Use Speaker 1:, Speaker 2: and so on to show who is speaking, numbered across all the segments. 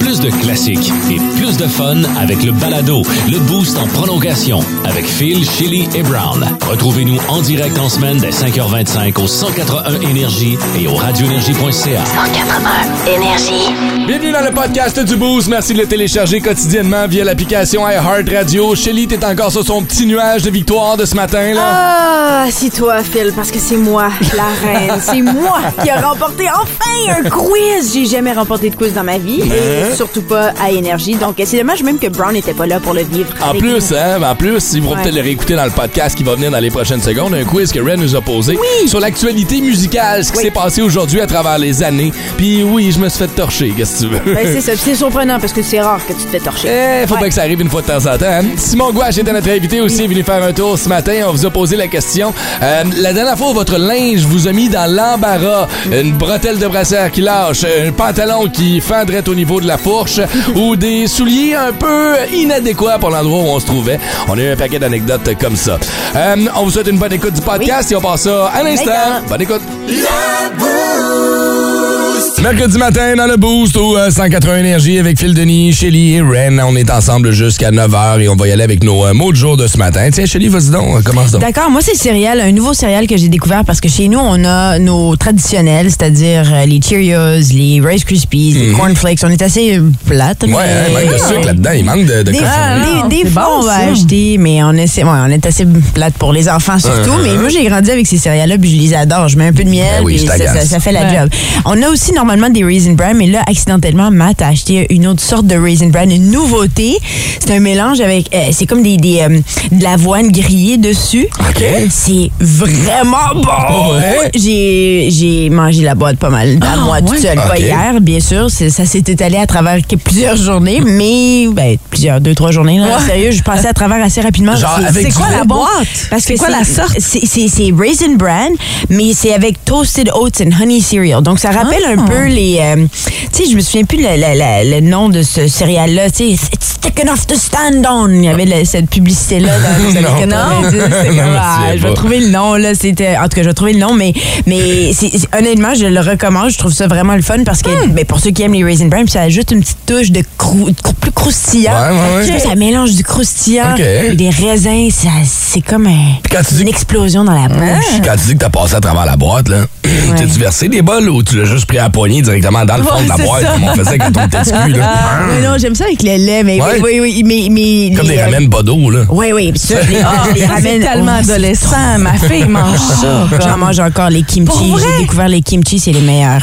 Speaker 1: Plus de classiques et plus de fun avec le balado, le boost en prolongation avec Phil, Chili et Brown. Retrouvez-nous en direct en semaine dès 5h25 au 181 Énergie et au radioénergie.ca.
Speaker 2: 181 Énergie.
Speaker 3: Bienvenue dans le podcast du Boost. Merci de le télécharger quotidiennement via l'application iHeartRadio. Shelly, t'es encore sur son petit nuage de victoire de ce matin, là.
Speaker 4: Ah, si toi, Phil, parce que c'est moi, la reine. C'est moi qui a remporté enfin un quiz. J'ai jamais remporté de quiz dans ma vie. Et surtout pas à Énergie. Donc, c'est dommage même que Brown n'était pas là pour le vivre.
Speaker 3: En plus,
Speaker 4: nous.
Speaker 3: hein, en plus, ils vont
Speaker 4: Ouais.
Speaker 3: peut-être le réécouter dans le podcast qui va venir dans les prochaines secondes. Un quiz que Ren nous a posé sur l'actualité musicale, ce qui
Speaker 4: Oui.
Speaker 3: s'est passé aujourd'hui à travers les années. Puis oui, je me suis fait torcher, qu'est-ce que tu veux?
Speaker 4: Ben, c'est ça. C'est surprenant parce que c'est rare que tu te fais torcher.
Speaker 3: Eh, faut
Speaker 4: Ouais.
Speaker 3: bien que ça arrive une fois de temps en temps. hein. Simon Gouache était notre invité aussi, venu faire un tour ce matin. On vous a posé la question. Euh, la dernière fois, votre linge vous a mis dans l'embarras. Une bretelle de brassière qui lâche, un pantalon qui au niveau de la fourche ou des souliers un peu inadéquats pour l'endroit où on se trouvait. On a eu un paquet d'anecdotes comme ça. Euh, on vous souhaite une bonne écoute du podcast et on passe ça à l'instant. Bonne écoute. Mercredi matin dans le Boost au euh, 180 Énergie avec Phil Denis, Shelly et Ren. On est ensemble jusqu'à 9h et on va y aller avec nos euh, mots de jour de ce matin. Tiens, Shelly, vas-y donc, euh, commence donc.
Speaker 5: D'accord, moi c'est céréales, un nouveau céréal que j'ai découvert parce que chez nous on a nos traditionnels, c'est-à-dire euh, les Cheerios, les Rice Krispies, les cornflakes. On est assez euh, plates.
Speaker 3: Mhm. Ouais, hein,
Speaker 5: mais-
Speaker 3: manque de sucre là-dedans, il manque de, de
Speaker 5: Des, des- des
Speaker 4: c'est
Speaker 5: fois,
Speaker 4: bon,
Speaker 5: on va
Speaker 4: ça.
Speaker 5: acheter, mais on, essaie, ouais, on est assez plate pour les enfants surtout. Mais moi, j'ai grandi avec ces céréales-là, puis je les adore. Je mets un peu de miel,
Speaker 3: Ben oui,
Speaker 5: puis ça,
Speaker 3: agace.
Speaker 5: ça- ça fait la job. On a aussi normalement des Raisin Bran, mais là, accidentellement, Matt a acheté une autre sorte de Raisin Bran, une nouveauté. C'est un mélange avec, euh, c'est comme des, des, euh, de l'avoine grillée dessus.
Speaker 3: OK.
Speaker 5: C'est vraiment bon.
Speaker 3: Ouais?
Speaker 5: J'ai, j'ai mangé la boîte pas mal à moi toute seule. Pas hier, bien sûr. C'est- Ça s'est étalé à travers plusieurs journées, mais ben, plusieurs, deux, trois journées. Là, Sérieux, je passais à travers assez rapidement.
Speaker 3: Genre
Speaker 5: C'est-
Speaker 3: avec
Speaker 5: c'est
Speaker 3: du
Speaker 5: quoi la boîte? Parce
Speaker 4: C'est
Speaker 5: que
Speaker 4: quoi la sorte?
Speaker 5: C'est Raisin Bran, mais c'est avec Toasted Oats and Honey Cereal. Donc, ça rappelle
Speaker 4: Ah.
Speaker 5: un peu les... euh, tu sais, je me souviens plus le, le- le- le nom de ce céréal-là. Tu sais, It's thick enough to stand on. Il y avait le- cette publicité-là dans les années
Speaker 3: Non.
Speaker 5: 90. C'est comme,
Speaker 3: Je me
Speaker 5: ah, je vais trouver le nom, là. C'était, en tout cas, je vais trouver le nom, mais, mais honnêtement, je le recommande. Je trouve ça vraiment le fun parce que,
Speaker 3: Hmm.
Speaker 5: ben, pour ceux qui aiment les Raisin Bran, ça ajoute une petite touche de crou- plus croustillant.
Speaker 3: Ouais, ouais, ouais.
Speaker 5: Tu sais, Ça mélange du croustillant et des raisins. ça- C'est comme un-
Speaker 3: Puis quand tu dis
Speaker 5: une explosion dans la bouche.
Speaker 3: Quand tu dis que t'as passé à travers la boîte, là, t'as-tu versé des bols ou tu l'as juste pris à la poignée directement dans le fond
Speaker 5: Ouais,
Speaker 3: de la boîte?
Speaker 5: ça.
Speaker 3: comme on faisait quand on était dessus, là?
Speaker 5: Oui, non, j'aime ça avec le lait, mais
Speaker 3: Ouais.
Speaker 5: oui, oui, mais, mais
Speaker 3: Comme
Speaker 5: les,
Speaker 3: des
Speaker 5: euh,
Speaker 3: ramen pas d'eau, là.
Speaker 5: Oui, oui, puis ça, je les,
Speaker 4: Ah, tellement
Speaker 5: Oh, c'est
Speaker 4: adolescent. Ma fille mange ça.
Speaker 5: J'en mange encore les kimchi. J'ai découvert les kimchi, c'est les meilleurs.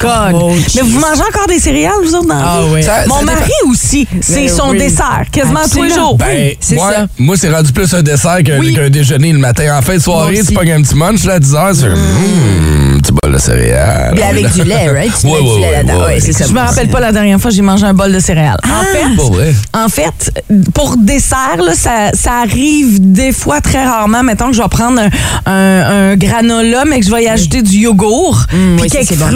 Speaker 4: God.
Speaker 5: Oh,
Speaker 4: Mais vous mangez encore des céréales, vous autres, dans
Speaker 5: Ah ouais.
Speaker 3: Ça-
Speaker 4: Mon
Speaker 3: ça
Speaker 4: mari aussi, c'est
Speaker 5: Ben
Speaker 4: son
Speaker 5: oui.
Speaker 4: dessert, quasiment tous les jours.
Speaker 3: Ben,
Speaker 5: c'est
Speaker 3: moi,
Speaker 5: ça.
Speaker 3: moi c'est rendu plus un dessert qu'un
Speaker 4: Oui.
Speaker 3: déjeuner le matin. En fin de soirée, tu pognes un petit munch là, à 10 heures, un petit bol de céréales.
Speaker 5: Mais avec du lait, right?
Speaker 3: Ouais,
Speaker 5: c'est ça.
Speaker 4: Je me rappelle pas la dernière fois que j'ai mangé un bol de céréales. En fait,
Speaker 3: Pas vrai?
Speaker 4: En fait, pour dessert, là, ça, ça arrive des fois très rarement. Mettons que je vais prendre un, un- un granola, mais que je vais y ajouter du yogourt
Speaker 5: Mm,
Speaker 4: puis
Speaker 5: oui,
Speaker 4: quelques
Speaker 5: c'est bon.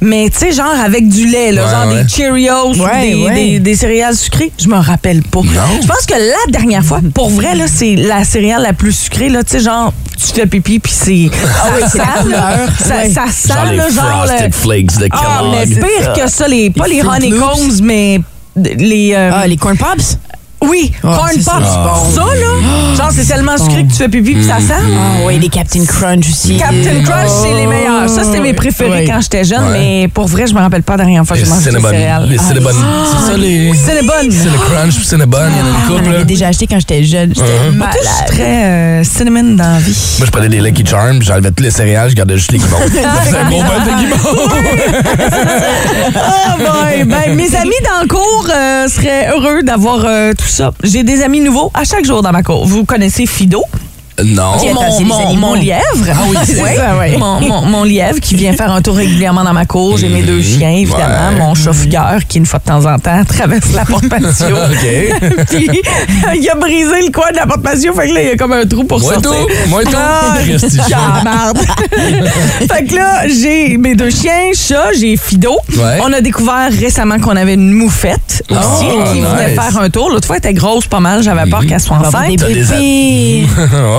Speaker 4: Mais tu sais, genre avec du lait, là,
Speaker 3: Ouais,
Speaker 4: genre
Speaker 3: ouais.
Speaker 4: des Cheerios ou des,
Speaker 5: ouais.
Speaker 4: des- des céréales sucrées, je me rappelle pas. Je pense que la dernière fois, pour vrai, là, c'est la céréale la plus sucrée. Là, tu sais, genre, tu fais pipi puis c'est. Ah
Speaker 5: oui.
Speaker 4: Ça,
Speaker 5: Ouais.
Speaker 4: ça sent,
Speaker 3: Genre les
Speaker 4: genre.
Speaker 3: Frosted
Speaker 4: le-
Speaker 3: Flakes de
Speaker 4: Ah, mais pire que ça, les, pas les,
Speaker 5: Loops.
Speaker 4: honeycombs, mais les. euh,
Speaker 5: Ah, les corn pops?
Speaker 4: Oui,
Speaker 5: Ah,
Speaker 4: corn
Speaker 5: c'est
Speaker 4: pops.
Speaker 5: ça, c'est
Speaker 4: Ça, là, genre, c'est tellement sucré que tu fais pipi puis ça sent.
Speaker 5: Ah oui, les Captain Crunch aussi.
Speaker 4: Captain Crunch, c'est les meilleurs. Ça, c'était mes préférés
Speaker 5: Ouais.
Speaker 4: quand j'étais jeune,
Speaker 3: Ouais.
Speaker 4: mais pour vrai, je me rappelle pas la dernière fois que j'ai mangé des
Speaker 3: Cinnabon.
Speaker 4: céréales.
Speaker 3: Les Cinnabon. C'est ça, les.
Speaker 4: Cinnabon.
Speaker 3: C'est le crunch puis Cinnabon, il y en a une
Speaker 5: Ah,
Speaker 3: couple,
Speaker 5: déjà acheté quand j'étais jeune. J'étais
Speaker 4: Moi, tout, je suis
Speaker 5: malade.
Speaker 4: très euh, cinnamon dans la vie.
Speaker 3: Moi, je prenais des Lucky Charms, j'enlevais tous les céréales, je gardais juste les guimauves. C'est un gros bol de guimauves.
Speaker 4: Ah boy! Ben, mes amis dans le cours euh, seraient heureux d'avoir euh, tout J'ai des amis nouveaux à chaque jour dans ma cour. Vous connaissez Fido?
Speaker 3: Non.
Speaker 4: Mon, mon, lièvre.
Speaker 3: Ah oui, c'est
Speaker 5: ça, ouais.
Speaker 4: Mon, mon- mon lièvre qui vient faire un tour régulièrement dans ma cour. J'ai mes deux chiens, évidemment.
Speaker 3: Ouais.
Speaker 4: Mon chat fugueur qui, une fois de temps en temps, traverse la porte patio.
Speaker 3: OK.
Speaker 4: Puis, il a brisé le coin de la porte patio. Fait que là, il y a comme un trou pour
Speaker 3: Moi
Speaker 4: sortir.
Speaker 3: tout, moi tout.
Speaker 4: Ah, ah, merde. fait que là, j'ai mes deux chiens, chat, j'ai Fido.
Speaker 3: Ouais.
Speaker 4: On a découvert récemment qu'on avait une moufette aussi
Speaker 3: Oh,
Speaker 4: qui venait
Speaker 3: nice. Mhm.
Speaker 4: faire un tour. L'autre fois, elle était grosse pas mal. J'avais peur qu'elle soit enceinte.
Speaker 5: des.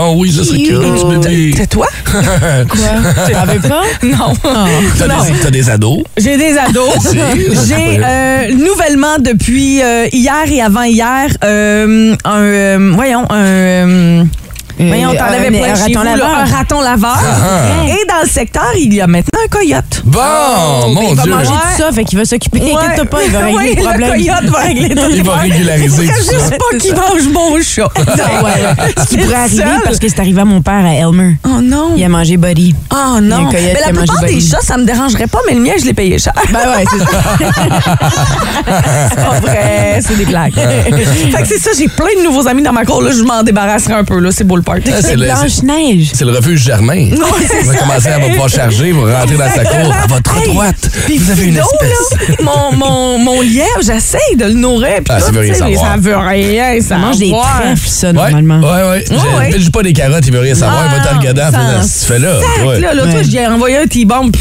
Speaker 3: Oh oui, ça serait cute, bébé.
Speaker 4: C'est toi?
Speaker 5: Quoi? T'en veux pas?
Speaker 4: Non.
Speaker 3: T'as
Speaker 4: Non.
Speaker 3: des, t'as des ados?
Speaker 4: J'ai des ados. J'ai euh, nouvellement depuis euh, hier et avant-hier euh, un euh, voyons un euh, voyons t'en
Speaker 5: un
Speaker 4: plein chez
Speaker 5: raton
Speaker 4: vous, là, un raton laveur.
Speaker 3: Ah.
Speaker 4: Et dans le secteur, il y a maintenant un coyote.
Speaker 3: Bon, mon
Speaker 5: il va
Speaker 3: Dieu.
Speaker 5: manger
Speaker 4: Ouais.
Speaker 5: tout ça, fait qu'il va s'occuper.
Speaker 4: Ouais.
Speaker 5: Inquiète-toi pas, il va régler
Speaker 4: Ouais,
Speaker 5: le problème.
Speaker 4: coyote va régler tout.
Speaker 3: Il va régulariser tout ça.
Speaker 4: juste pas qu'il mange mon chat.
Speaker 5: Ah. Ce qui pourrait arriver parce que c'est arrivé à mon père à Elmer.
Speaker 4: Oh non.
Speaker 5: Il a mangé Buddy.
Speaker 4: Oh non. Mais la plupart des chats, ça me dérangerait pas, mais le mien, je l'ai payé cher.
Speaker 5: Ben ouais, c'est ça.
Speaker 4: C'est pas vrai, c'est des blagues. fait que c'est ça, j'ai plein de nouveaux amis dans ma cour. Là, je m'en débarrasserai un peu. là. C'est beau le
Speaker 3: Ah, c'est le- c'est-
Speaker 5: Blanche-Neige.
Speaker 3: C'est le refuge Germain.
Speaker 4: c'est
Speaker 3: On va commencer à pouvoir charger, vous rentrer dans sa cour. À votre
Speaker 4: Hey,
Speaker 3: droite,
Speaker 4: puis
Speaker 3: vous avez une espèce.
Speaker 4: là, mon, mon, mon lièvre, j'essaye de le nourrir. puis
Speaker 3: Ah, ça veut rien savoir.
Speaker 4: Ça veut rien
Speaker 5: Ça mange des trèfles, ça, normalement.
Speaker 3: Ouais, ouais. Je pas des carottes, il veut rien savoir. il va te
Speaker 4: Ah,
Speaker 3: que tu fais là.
Speaker 4: là,
Speaker 5: Ouais.
Speaker 4: j'ai envoyé un T-bomb.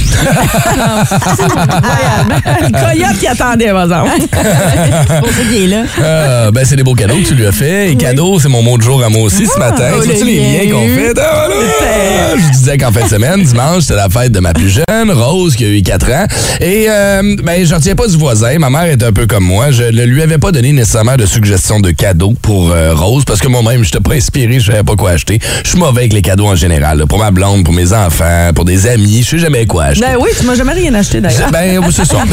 Speaker 4: coyote qui attendait, par exemple.
Speaker 5: C'est pour ça qu'il est là.
Speaker 3: Ah, ben, c'est des beaux cadeaux que tu lui as fait. Et cadeaux, c'est mon mot de jour à moi aussi ce matin.
Speaker 5: oh, le
Speaker 3: les liens
Speaker 5: lien.
Speaker 3: qu'on fait? Ah, voilà. Je disais qu'en fin de semaine, dimanche, c'était la fête de ma plus jeune, Rose, qui a eu 4 ans. Et, euh, ben, je retiens pas du voisin. Ma mère est un peu comme moi. Je ne lui avais pas donné nécessairement de suggestion de cadeaux pour euh, Rose parce que moi-même, je n'étais pas inspiré, je savais pas quoi acheter. Je suis mauvais avec les cadeaux en général. là. Pour ma blonde, pour mes enfants, pour des amis, je sais jamais quoi acheter.
Speaker 4: Ben oui, tu m'as jamais rien acheté, d'ailleurs.
Speaker 3: Ben, c'est ça.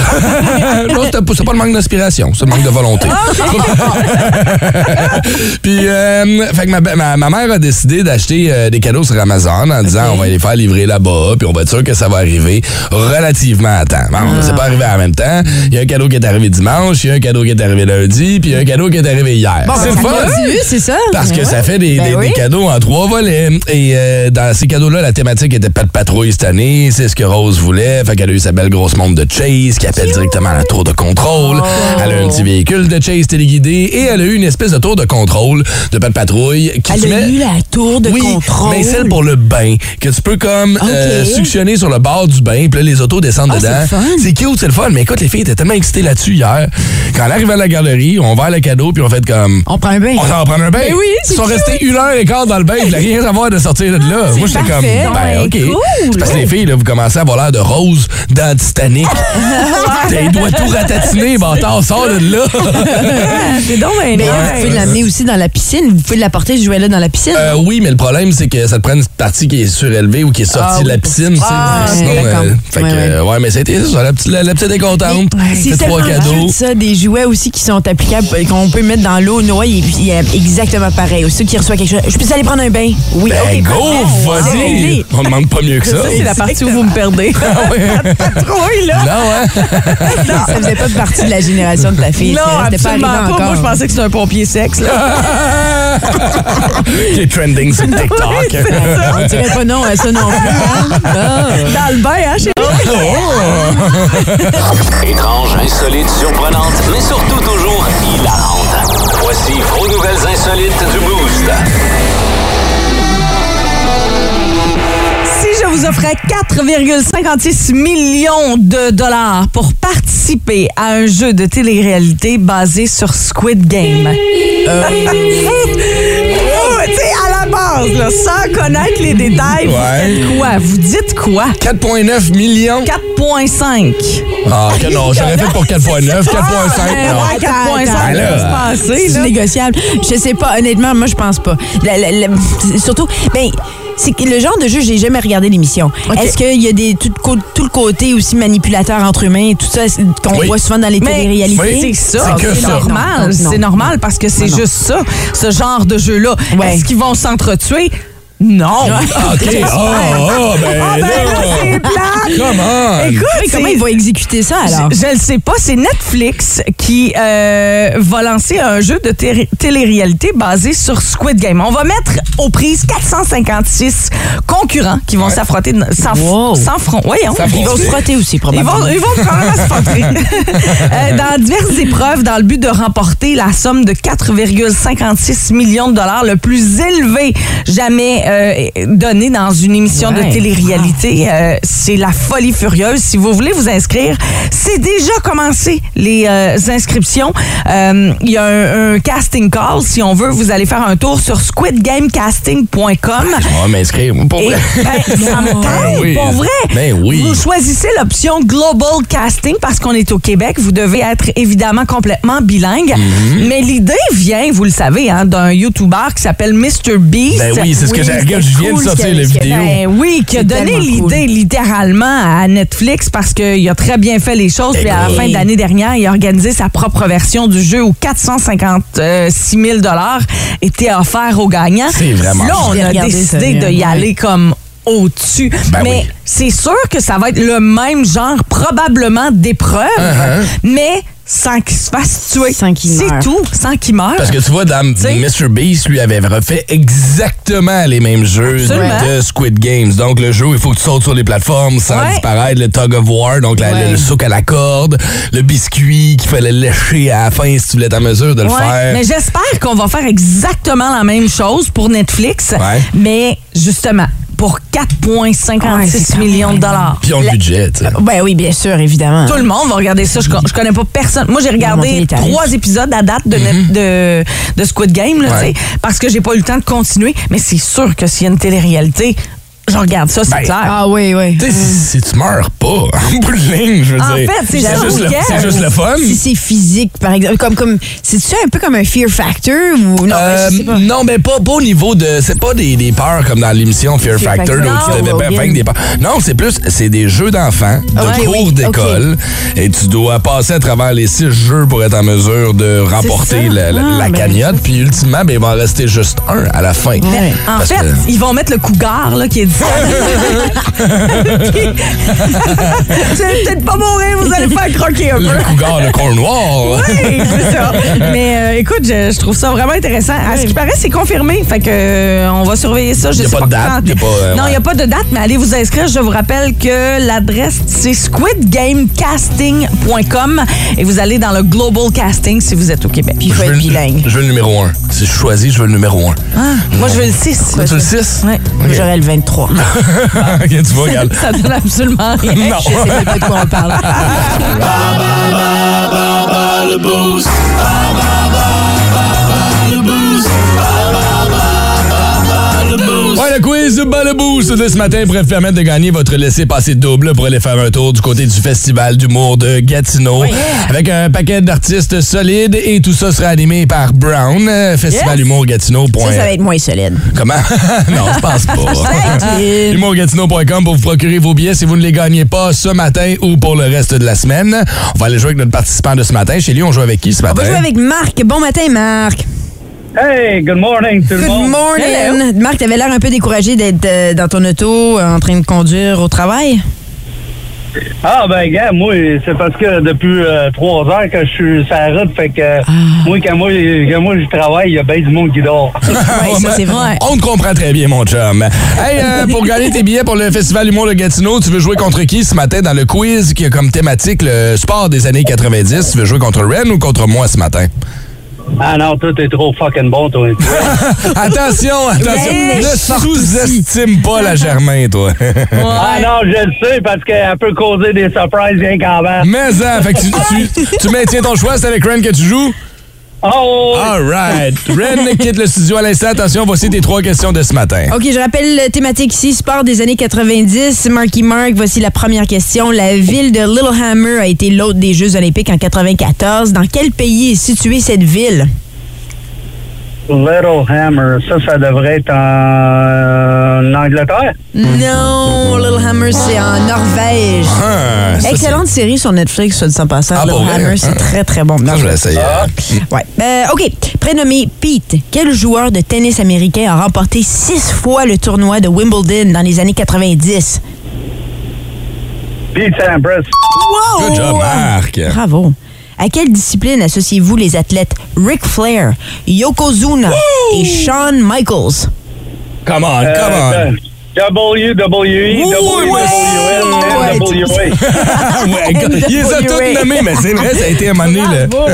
Speaker 3: non, c'est pas- c'est pas le manque d'inspiration, c'est le manque de volonté. Puis, euh, fait que ma, ma, ma mère a décidé d'acheter euh, des cadeaux sur Amazon en disant on va les faire livrer là-bas, puis on va être sûr que ça va arriver relativement à temps. Bon, c'est pas arrivé en même temps. Il y a un cadeau qui est arrivé dimanche, il y a un cadeau qui est arrivé lundi, puis il y a un cadeau qui est arrivé hier.
Speaker 5: Bon,
Speaker 3: c'est
Speaker 5: ben, ça c'est ça.
Speaker 3: Parce que
Speaker 5: Ben
Speaker 3: ça
Speaker 5: ouais.
Speaker 3: fait des,
Speaker 5: Ben
Speaker 3: des-
Speaker 5: oui.
Speaker 3: des cadeaux en trois volets. Et euh, dans ces cadeaux-là, la thématique était pas de patrouille cette année. C'est ce que Rose voulait. Fait qu'elle a eu sa belle grosse montre de Chase qui appelle directement la tour de contrôle.
Speaker 5: Oh.
Speaker 3: Elle a un petit véhicule de Chase téléguidé et elle a eu une espèce de tour de contrôle de pas de patrouille qui
Speaker 5: Elle eu la tour de
Speaker 3: oui,
Speaker 5: contrôle.
Speaker 3: mais celle pour le bain, que tu peux comme euh, suctionner sur le bord du bain, puis là, les autos descendent
Speaker 5: Ah,
Speaker 3: dedans.
Speaker 5: c'est
Speaker 3: cute, c'est le fun. Mais écoute, les filles étaient tellement excitées là-dessus hier. Quand elle arrive à la galerie, on va à le cadeau, puis on fait comme...
Speaker 5: On prend un bain.
Speaker 3: On s'en va prendre un bain.
Speaker 5: Ben oui,
Speaker 3: Ils sont
Speaker 5: cute.
Speaker 3: restés une heure et quart dans le bain. Ils rien savoir de sortir de là. Moi, j'étais comme, ben,
Speaker 4: Ouais,
Speaker 3: OK.
Speaker 4: cool.
Speaker 3: Parce que les filles, là, vous commencez à avoir l'air de Rose dans Titanic. T'as doigts tout ratatiner, bâtard, sors de là.
Speaker 4: C'est donc un
Speaker 5: Mais vous pouvez l'amener aussi dans la piscine. Vous pouvez l'apporter, ce jouet-là dans la piscine.
Speaker 3: Euh, oui, mais le problème, c'est que ça te prend une partie qui est surélevée ou qui est sortie
Speaker 5: Ah,
Speaker 3: de la piscine.
Speaker 5: Ah,
Speaker 3: Sinon,
Speaker 5: ok, d'accord.
Speaker 3: fait que,
Speaker 5: Ouais, ouais.
Speaker 3: euh, ouais, mais c'était ça. La petite, la, la petite est contente.
Speaker 5: C'est
Speaker 3: trois cadeaux.
Speaker 5: ça, des jouets aussi qui sont applicables, euh, qu'on peut mettre dans l'eau, Noah, et puis euh, exactement pareil. Ceux qui reçoit quelque chose, je peux aller prendre un bain? Oui,
Speaker 3: Ben, go, vas-y. On demande pas mieux que ça.
Speaker 4: Ça, c'est la partie où vous me perdez. Patrouille, là.
Speaker 3: Non, hein?
Speaker 5: Ça faisait pas partie de la génération de ta fille.
Speaker 4: Non,
Speaker 5: ça. Pas
Speaker 4: absolument pas.
Speaker 5: encore.
Speaker 4: Moi, je pensais que c'était un pompier sexe. Là.
Speaker 3: Qui est trending sur TikTok.
Speaker 5: On dirait pas non à ça non plus. hein? Ah.
Speaker 4: Dans le bain, hein, chérie?
Speaker 1: Étrange, insolite, surprenante, mais surtout toujours hilarante. Voici vos nouvelles insolites du Boost.
Speaker 4: Si je vous offrais 4,56 millions de dollars pour participer à un jeu de télé-réalité basé sur Squid Game.
Speaker 5: Euh.
Speaker 4: base, là, sans connaître les détails,
Speaker 3: Ouais.
Speaker 4: vous faites quoi? Vous dites quoi?
Speaker 3: 4,9 millions.
Speaker 4: 4,5.
Speaker 3: Ah, que non, j'aurais fait pour 4,9, 4,5.
Speaker 4: Euh,
Speaker 3: non.
Speaker 4: ouais, 4,5,
Speaker 5: Attends,
Speaker 4: ça
Speaker 3: attends.
Speaker 4: va se passer,
Speaker 5: C'est
Speaker 4: là.
Speaker 5: négociable. Je sais pas, honnêtement, moi, je pense pas. La- la- la- c'est surtout, ben, c'est que le genre de jeu, j'ai jamais regardé l'émission. Est-ce qu'il y a des, tout, le côté aussi manipulateur entre humains et tout ça qu'on
Speaker 3: Oui.
Speaker 5: voit souvent dans les téléréalités?
Speaker 3: Oui.
Speaker 4: c'est ça,
Speaker 3: C'est
Speaker 4: normal, c'est normal parce que c'est juste ça, ce genre de jeu-là.
Speaker 5: Ouais.
Speaker 4: Est-ce qu'ils vont s'entretuer? Non.
Speaker 3: Ah, OK. Oh, oh, ben,
Speaker 4: Ah, ben là, c'est
Speaker 3: là.
Speaker 4: plate.
Speaker 3: Comment?
Speaker 4: Écoute,
Speaker 5: Oui, comment il va exécuter ça alors?
Speaker 4: Je ne sais pas. C'est Netflix qui euh, va lancer un jeu de té- télé-réalité basé sur Squid Game. On va mettre aux prises 456 concurrents qui vont s'affronter dans- sans,
Speaker 5: Wow.
Speaker 4: sans front. Voyons.
Speaker 5: Ils vont se frotter aussi,
Speaker 4: Ils
Speaker 5: probablement.
Speaker 4: vont, ils vont probablement se frotter. Euh, dans diverses épreuves, dans le but de remporter la somme de 4,56 millions de dollars, le plus élevé jamais euh, donné dans une émission de télé-réalité. Euh, c'est la folie furieuse. Si vous voulez vous inscrire, c'est déjà commencé les euh, inscriptions. Il y a un, un casting call. Si on veut, vous allez faire un tour sur squidgamecasting.com.
Speaker 3: On va m'inscrire. Pour
Speaker 4: Et,
Speaker 3: vrai.
Speaker 4: ben, ça me tente,
Speaker 3: Ben oui.
Speaker 4: pour vrai.
Speaker 3: Ben oui.
Speaker 4: Vous choisissez l'option Global Casting parce qu'on est au Québec. Vous devez être évidemment complètement bilingue.
Speaker 3: Mhm.
Speaker 4: Mais l'idée vient, vous le savez, hein, d'un YouTuber qui s'appelle Mr. Beast.
Speaker 3: Ben oui, c'est ce que j'ai. Regarde, je viens de
Speaker 5: cool
Speaker 3: sortir la vidéo.
Speaker 4: Ben oui, qui a donné l'idée
Speaker 5: cool.
Speaker 4: littéralement à Netflix parce qu'il a très bien fait les choses. Puis à la fin de l'année dernière, il a organisé sa propre version du jeu où 456 000 étaient offerts aux gagnants.
Speaker 3: C'est vraiment
Speaker 4: Là, on a décidé
Speaker 5: ça,
Speaker 4: de y
Speaker 5: ouais.
Speaker 4: aller comme au-dessus.
Speaker 3: Ben
Speaker 4: mais
Speaker 3: oui.
Speaker 4: c'est sûr que ça va être le même genre probablement d'épreuve,
Speaker 3: Uh-huh.
Speaker 4: mais sans qu'il se fasse tuer.
Speaker 5: Sans qu'il
Speaker 4: C'est
Speaker 5: meure.
Speaker 4: tout, sans qu'il meure.
Speaker 3: Parce que tu vois, dans. Mr. Beast, lui, avait refait exactement les mêmes jeux
Speaker 4: Absolument.
Speaker 3: de Squid Games. Donc, le jeu, il faut que tu sautes sur les plateformes sans
Speaker 4: Ouais.
Speaker 3: disparaître. Le tug of war, donc la-
Speaker 5: Ouais.
Speaker 3: le, souk à la corde, le biscuit qu'il fallait lécher à la fin si tu voulais être en mesure de le
Speaker 4: Ouais,
Speaker 3: faire.
Speaker 4: Mais j'espère qu'on va faire exactement la même chose pour Netflix,
Speaker 3: Ouais.
Speaker 4: mais justement pour 4,56
Speaker 5: Ouais, c'est quand
Speaker 4: millions de dollars.
Speaker 3: Puis on le budget, tu sais.
Speaker 5: Ben oui, bien sûr, évidemment.
Speaker 4: Tout le monde va regarder ça. Je, con- je connais pas personne. Moi, j'ai regardé trois épisodes à date de, net- de, de Squid Game, là,
Speaker 3: Ouais.
Speaker 4: parce que j'ai pas eu le temps de continuer. Mais c'est sûr que s'il y a une télé-réalité, je regarde ça, c'est
Speaker 3: Ben,
Speaker 4: clair.
Speaker 5: Ah oui, oui.
Speaker 3: Tu sais, si, si tu meurs pas, en bout de ligne, je veux
Speaker 4: En
Speaker 3: dire.
Speaker 4: fait, c'est ça,
Speaker 3: juste, le,
Speaker 4: nickel.
Speaker 3: c'est juste le fun.
Speaker 5: Si c'est physique, par exemple, comme, comme, c'est-tu un peu comme un fear factor ou non?
Speaker 3: Euh,
Speaker 5: ben, je sais pas.
Speaker 3: non, mais pas, pas au niveau de. C'est pas des, des peurs comme dans l'émission Fear,
Speaker 5: Fear
Speaker 3: Factor, où tu
Speaker 5: Non,
Speaker 3: devais pas
Speaker 5: Rogan.
Speaker 3: vaincre des peurs. Non, c'est plus. C'est des jeux d'enfants, de cours
Speaker 5: oui,
Speaker 3: d'école. Et tu dois passer à travers les six jeux pour être en mesure de remporter
Speaker 4: ça.
Speaker 3: la, la-
Speaker 4: Ah,
Speaker 3: la
Speaker 4: ben,
Speaker 3: cagnotte. Puis ultimement, ben, il va en rester juste un à la fin.
Speaker 4: Mais en
Speaker 3: Parce
Speaker 4: fait,
Speaker 3: que-
Speaker 4: ils vont mettre le cougar là, qui est allez peut-être pas mourir, vous allez faire croquer un peu.
Speaker 3: le cougar de Cornwall.
Speaker 4: Oui, c'est ça. Mais euh, écoute, je, je trouve ça vraiment intéressant. À ce qui paraît, c'est confirmé. Fait que euh, on va surveiller ça. Je
Speaker 3: Y a
Speaker 4: sais
Speaker 3: pas de date,
Speaker 4: quand.
Speaker 3: y a pas, euh,
Speaker 4: non, il n'y a pas de date, mais allez vous inscrire. Je vous rappelle que l'adresse, c'est squidgamecasting.com et vous allez dans le Global Casting si vous êtes au Québec.
Speaker 5: Puis il faut
Speaker 3: Je veux,
Speaker 5: être
Speaker 3: le-
Speaker 5: bilingue.
Speaker 3: je veux le numéro un. Si je choisis, je veux le numéro un.
Speaker 4: Moi, je veux le 6.
Speaker 3: Tu veux le 6?
Speaker 4: Ouais.
Speaker 5: Moi, J'aurais le 23.
Speaker 3: ok, tu vois, regarde.
Speaker 4: Ça donne absolument rien.
Speaker 3: Non.
Speaker 5: Je sais même pas de quoi on parle.
Speaker 3: Le Boost de ce matin pourrait vous permettre de gagner votre laissez-passer double pour aller faire un tour du côté du Festival d'humour de Gatineau. Avec un paquet d'artistes solides et tout ça sera animé par Brown, euh, Festival Humour Gatineau.
Speaker 5: Ça, ça va être moins solide.
Speaker 3: Comment? non, je pense pas. Humourgatineau.com pour vous procurer vos billets si vous ne les gagnez pas ce matin ou pour le reste de la semaine. On va aller jouer avec notre participant de ce matin. Chez lui, on joue avec qui ce
Speaker 5: On
Speaker 3: matin?
Speaker 5: va jouer avec Marc. Bon matin, Marc.
Speaker 6: Hey, good morning tout le
Speaker 5: Good
Speaker 6: monde.
Speaker 5: morning. Marc, t'avais l'air un peu découragé d'être euh, dans ton auto euh, en train de conduire au travail?
Speaker 6: Ah ben gars, moi c'est parce que depuis euh, trois heures que je suis sur la route, fait que
Speaker 5: Ah.
Speaker 6: moi quand moi quand moi je travaille, il y a bien du monde qui dort.
Speaker 5: Ouais, ça, c'est vrai.
Speaker 3: On te comprend très bien, mon chum. Hey, euh, pour gagner tes billets pour le Festival Humour de Gatineau, tu veux jouer contre qui ce matin dans le quiz qui a comme thématique le sport des années 90? Tu veux jouer contre Ren ou contre moi ce matin?
Speaker 6: Ah non, toi t'es trop fucking bon toi.
Speaker 3: Attention, attention, ne sous-estime pas la Germain, toi.
Speaker 6: Ah non, je le sais parce qu'elle peut causer des surprises rien qu'en bas.
Speaker 3: Mais ça, fait que tu, tu, tu maintiens ton choix, c'est avec Ren que tu joues?
Speaker 6: Oh,
Speaker 3: All right. Ren quitte le studio à l'instant. Attention, voici tes trois questions de ce matin.
Speaker 5: OK, je rappelle la thématique ici, sport des années 90. Marky Mark, voici la première question. La ville de Littlehammer a été l'hôte des Jeux olympiques en 94. Dans quel pays est située cette ville?
Speaker 6: Littlehammer, ça, ça devrait être en, en Angleterre.
Speaker 5: Non, Littlehammer, c'est en Norvège.
Speaker 3: Ah, ça,
Speaker 5: Excellente série sur Netflix, soit dit en passant.
Speaker 3: Ah, pour vrai?
Speaker 5: Littlehammer, c'est
Speaker 3: Ah.
Speaker 5: très, très bon.
Speaker 3: Ça, je vais essayer.
Speaker 5: Ouais. Euh, OK. Prénommé Pete, quel joueur de tennis américain a remporté six fois le tournoi de Wimbledon dans les années 90?
Speaker 6: Pete Sampras.
Speaker 5: Wow!
Speaker 3: Good job, Marc.
Speaker 5: Bravo. À quelle discipline associez-vous les athlètes Ric Flair, Yokozuna et Shawn Michaels?
Speaker 3: Come on,
Speaker 6: Euh,
Speaker 3: come on.
Speaker 6: WWE. WWN, NWA.
Speaker 3: ouais, gars, il les a tous nommés, mais c'est vrai, ça a été un moment donné, là.
Speaker 5: Bravo.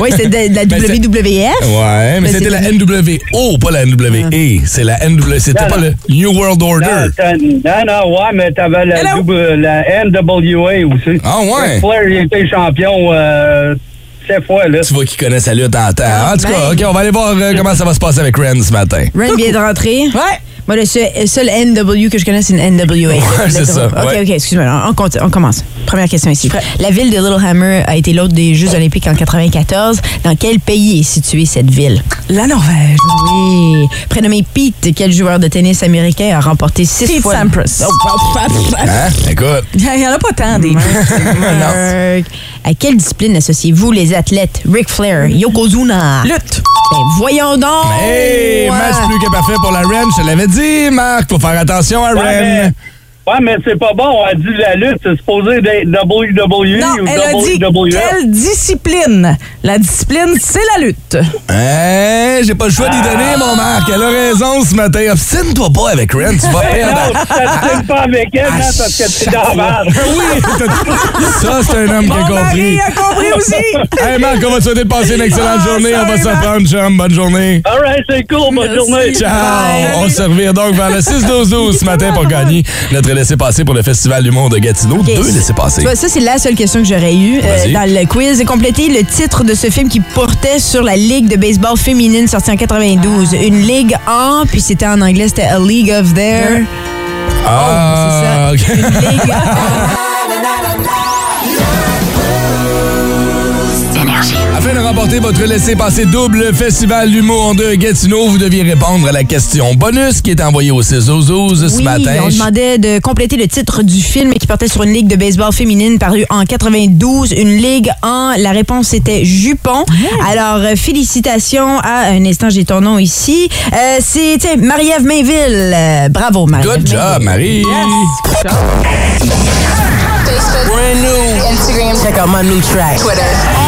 Speaker 5: Oui, c'est de, la WWF.
Speaker 3: Ouais, mais c'était la NWO, pas la NWE. C'est la NW. C'était pas le New World Order.
Speaker 6: non, non, ouais, mais t'avais la, la NWA aussi.
Speaker 3: Ah, ouais.
Speaker 6: Flair, il était champion euh, fois, là.
Speaker 3: Tu vois qu'il connaît sa lutte en temps. En tout cas,
Speaker 5: ben.
Speaker 3: OK, on va aller voir euh, comment ça va se passer avec Ren ce matin.
Speaker 5: Ren vient de rentrer.
Speaker 4: Ouais.
Speaker 5: Moi, le seul, seul NW que je connais, c'est une NWA.
Speaker 3: c'est ça,
Speaker 5: OK,
Speaker 3: ouais.
Speaker 5: OK, excuse-moi. On, on commence. Première question ici. La ville de Littlehammer a été l'hôte des Jeux olympiques en 94. Dans quel pays est située cette ville?
Speaker 4: La Norvège.
Speaker 5: Oui. Prénommé Pete, quel joueur de tennis américain a remporté six
Speaker 4: Pete
Speaker 5: fois...
Speaker 4: Sampras.
Speaker 3: Hein? Écoute.
Speaker 4: Il n'y en a pas tant des.
Speaker 5: Marc. À quelle discipline associez-vous les athlètes? Ric Flair, Yokozuna?
Speaker 4: Lutte.
Speaker 5: Ben, voyons donc!
Speaker 3: Hey, match plus que parfait pour la Ren. Je te l'avais dit, Marc. Faut faire attention à
Speaker 6: mais, ouais, mais c'est pas bon. On a dit la lutte, c'est supposé d'être WWE
Speaker 4: Non,
Speaker 6: ou
Speaker 4: elle a dit
Speaker 6: WWF.
Speaker 4: quelle discipline? La discipline, c'est la lutte.
Speaker 3: Hein? J'ai pas le choix d'y donner, mon Marc. Elle a raison ce matin. Obstine-toi pas avec Ren. Tu vas perdre.
Speaker 6: non, pas avec elle, non, parce que c'est dans la merde.
Speaker 3: Oui, ça, c'est un homme qui a
Speaker 4: Mon
Speaker 3: compris.
Speaker 4: mari a compris aussi.
Speaker 3: Hey, Marc, on va te souhaiter de passer une excellente
Speaker 4: Ah,
Speaker 3: journée. On va se
Speaker 4: salut,
Speaker 3: reprendre, chum. Bonne journée.
Speaker 6: All right, c'est cool. Bonne journée.
Speaker 3: Ciao!
Speaker 4: Bye.
Speaker 3: On se revient donc vers le 6-12-12 ce matin pour gagner notre laissez-passer pour le Festival d'humour de Gatineau.
Speaker 5: Ok,
Speaker 3: Deux.
Speaker 5: Tu vois, ça, c'est la seule question que j'aurais eue euh, dans le quiz. Compléter le titre de ce film qui portait sur la Ligue de baseball féminine sortie en 92. Une ligue en, puis c'était en anglais, c'était A League of Their...
Speaker 3: Ah,
Speaker 5: c'est ça. Une ligue.
Speaker 3: Afin de remporter votre laissez-passer double Festival d'humour de Gatineau, vous deviez répondre à la question bonus qui est envoyée au 6 12 ce
Speaker 5: Oui,
Speaker 3: matin.
Speaker 5: on demandait de compléter le titre du film qui portait sur une ligue de baseball féminine parue en 92. Une ligue en, la réponse était Jupon. Alors, euh, félicitations à, un instant, j'ai ton nom ici. Euh, C'est tiens, Marie-Ève Mainville. Euh, bravo, Marie-Ève
Speaker 3: Good job,
Speaker 5: Mainville.
Speaker 3: Marie.
Speaker 7: Brand new. Instagram. Check out my new track. Twitter.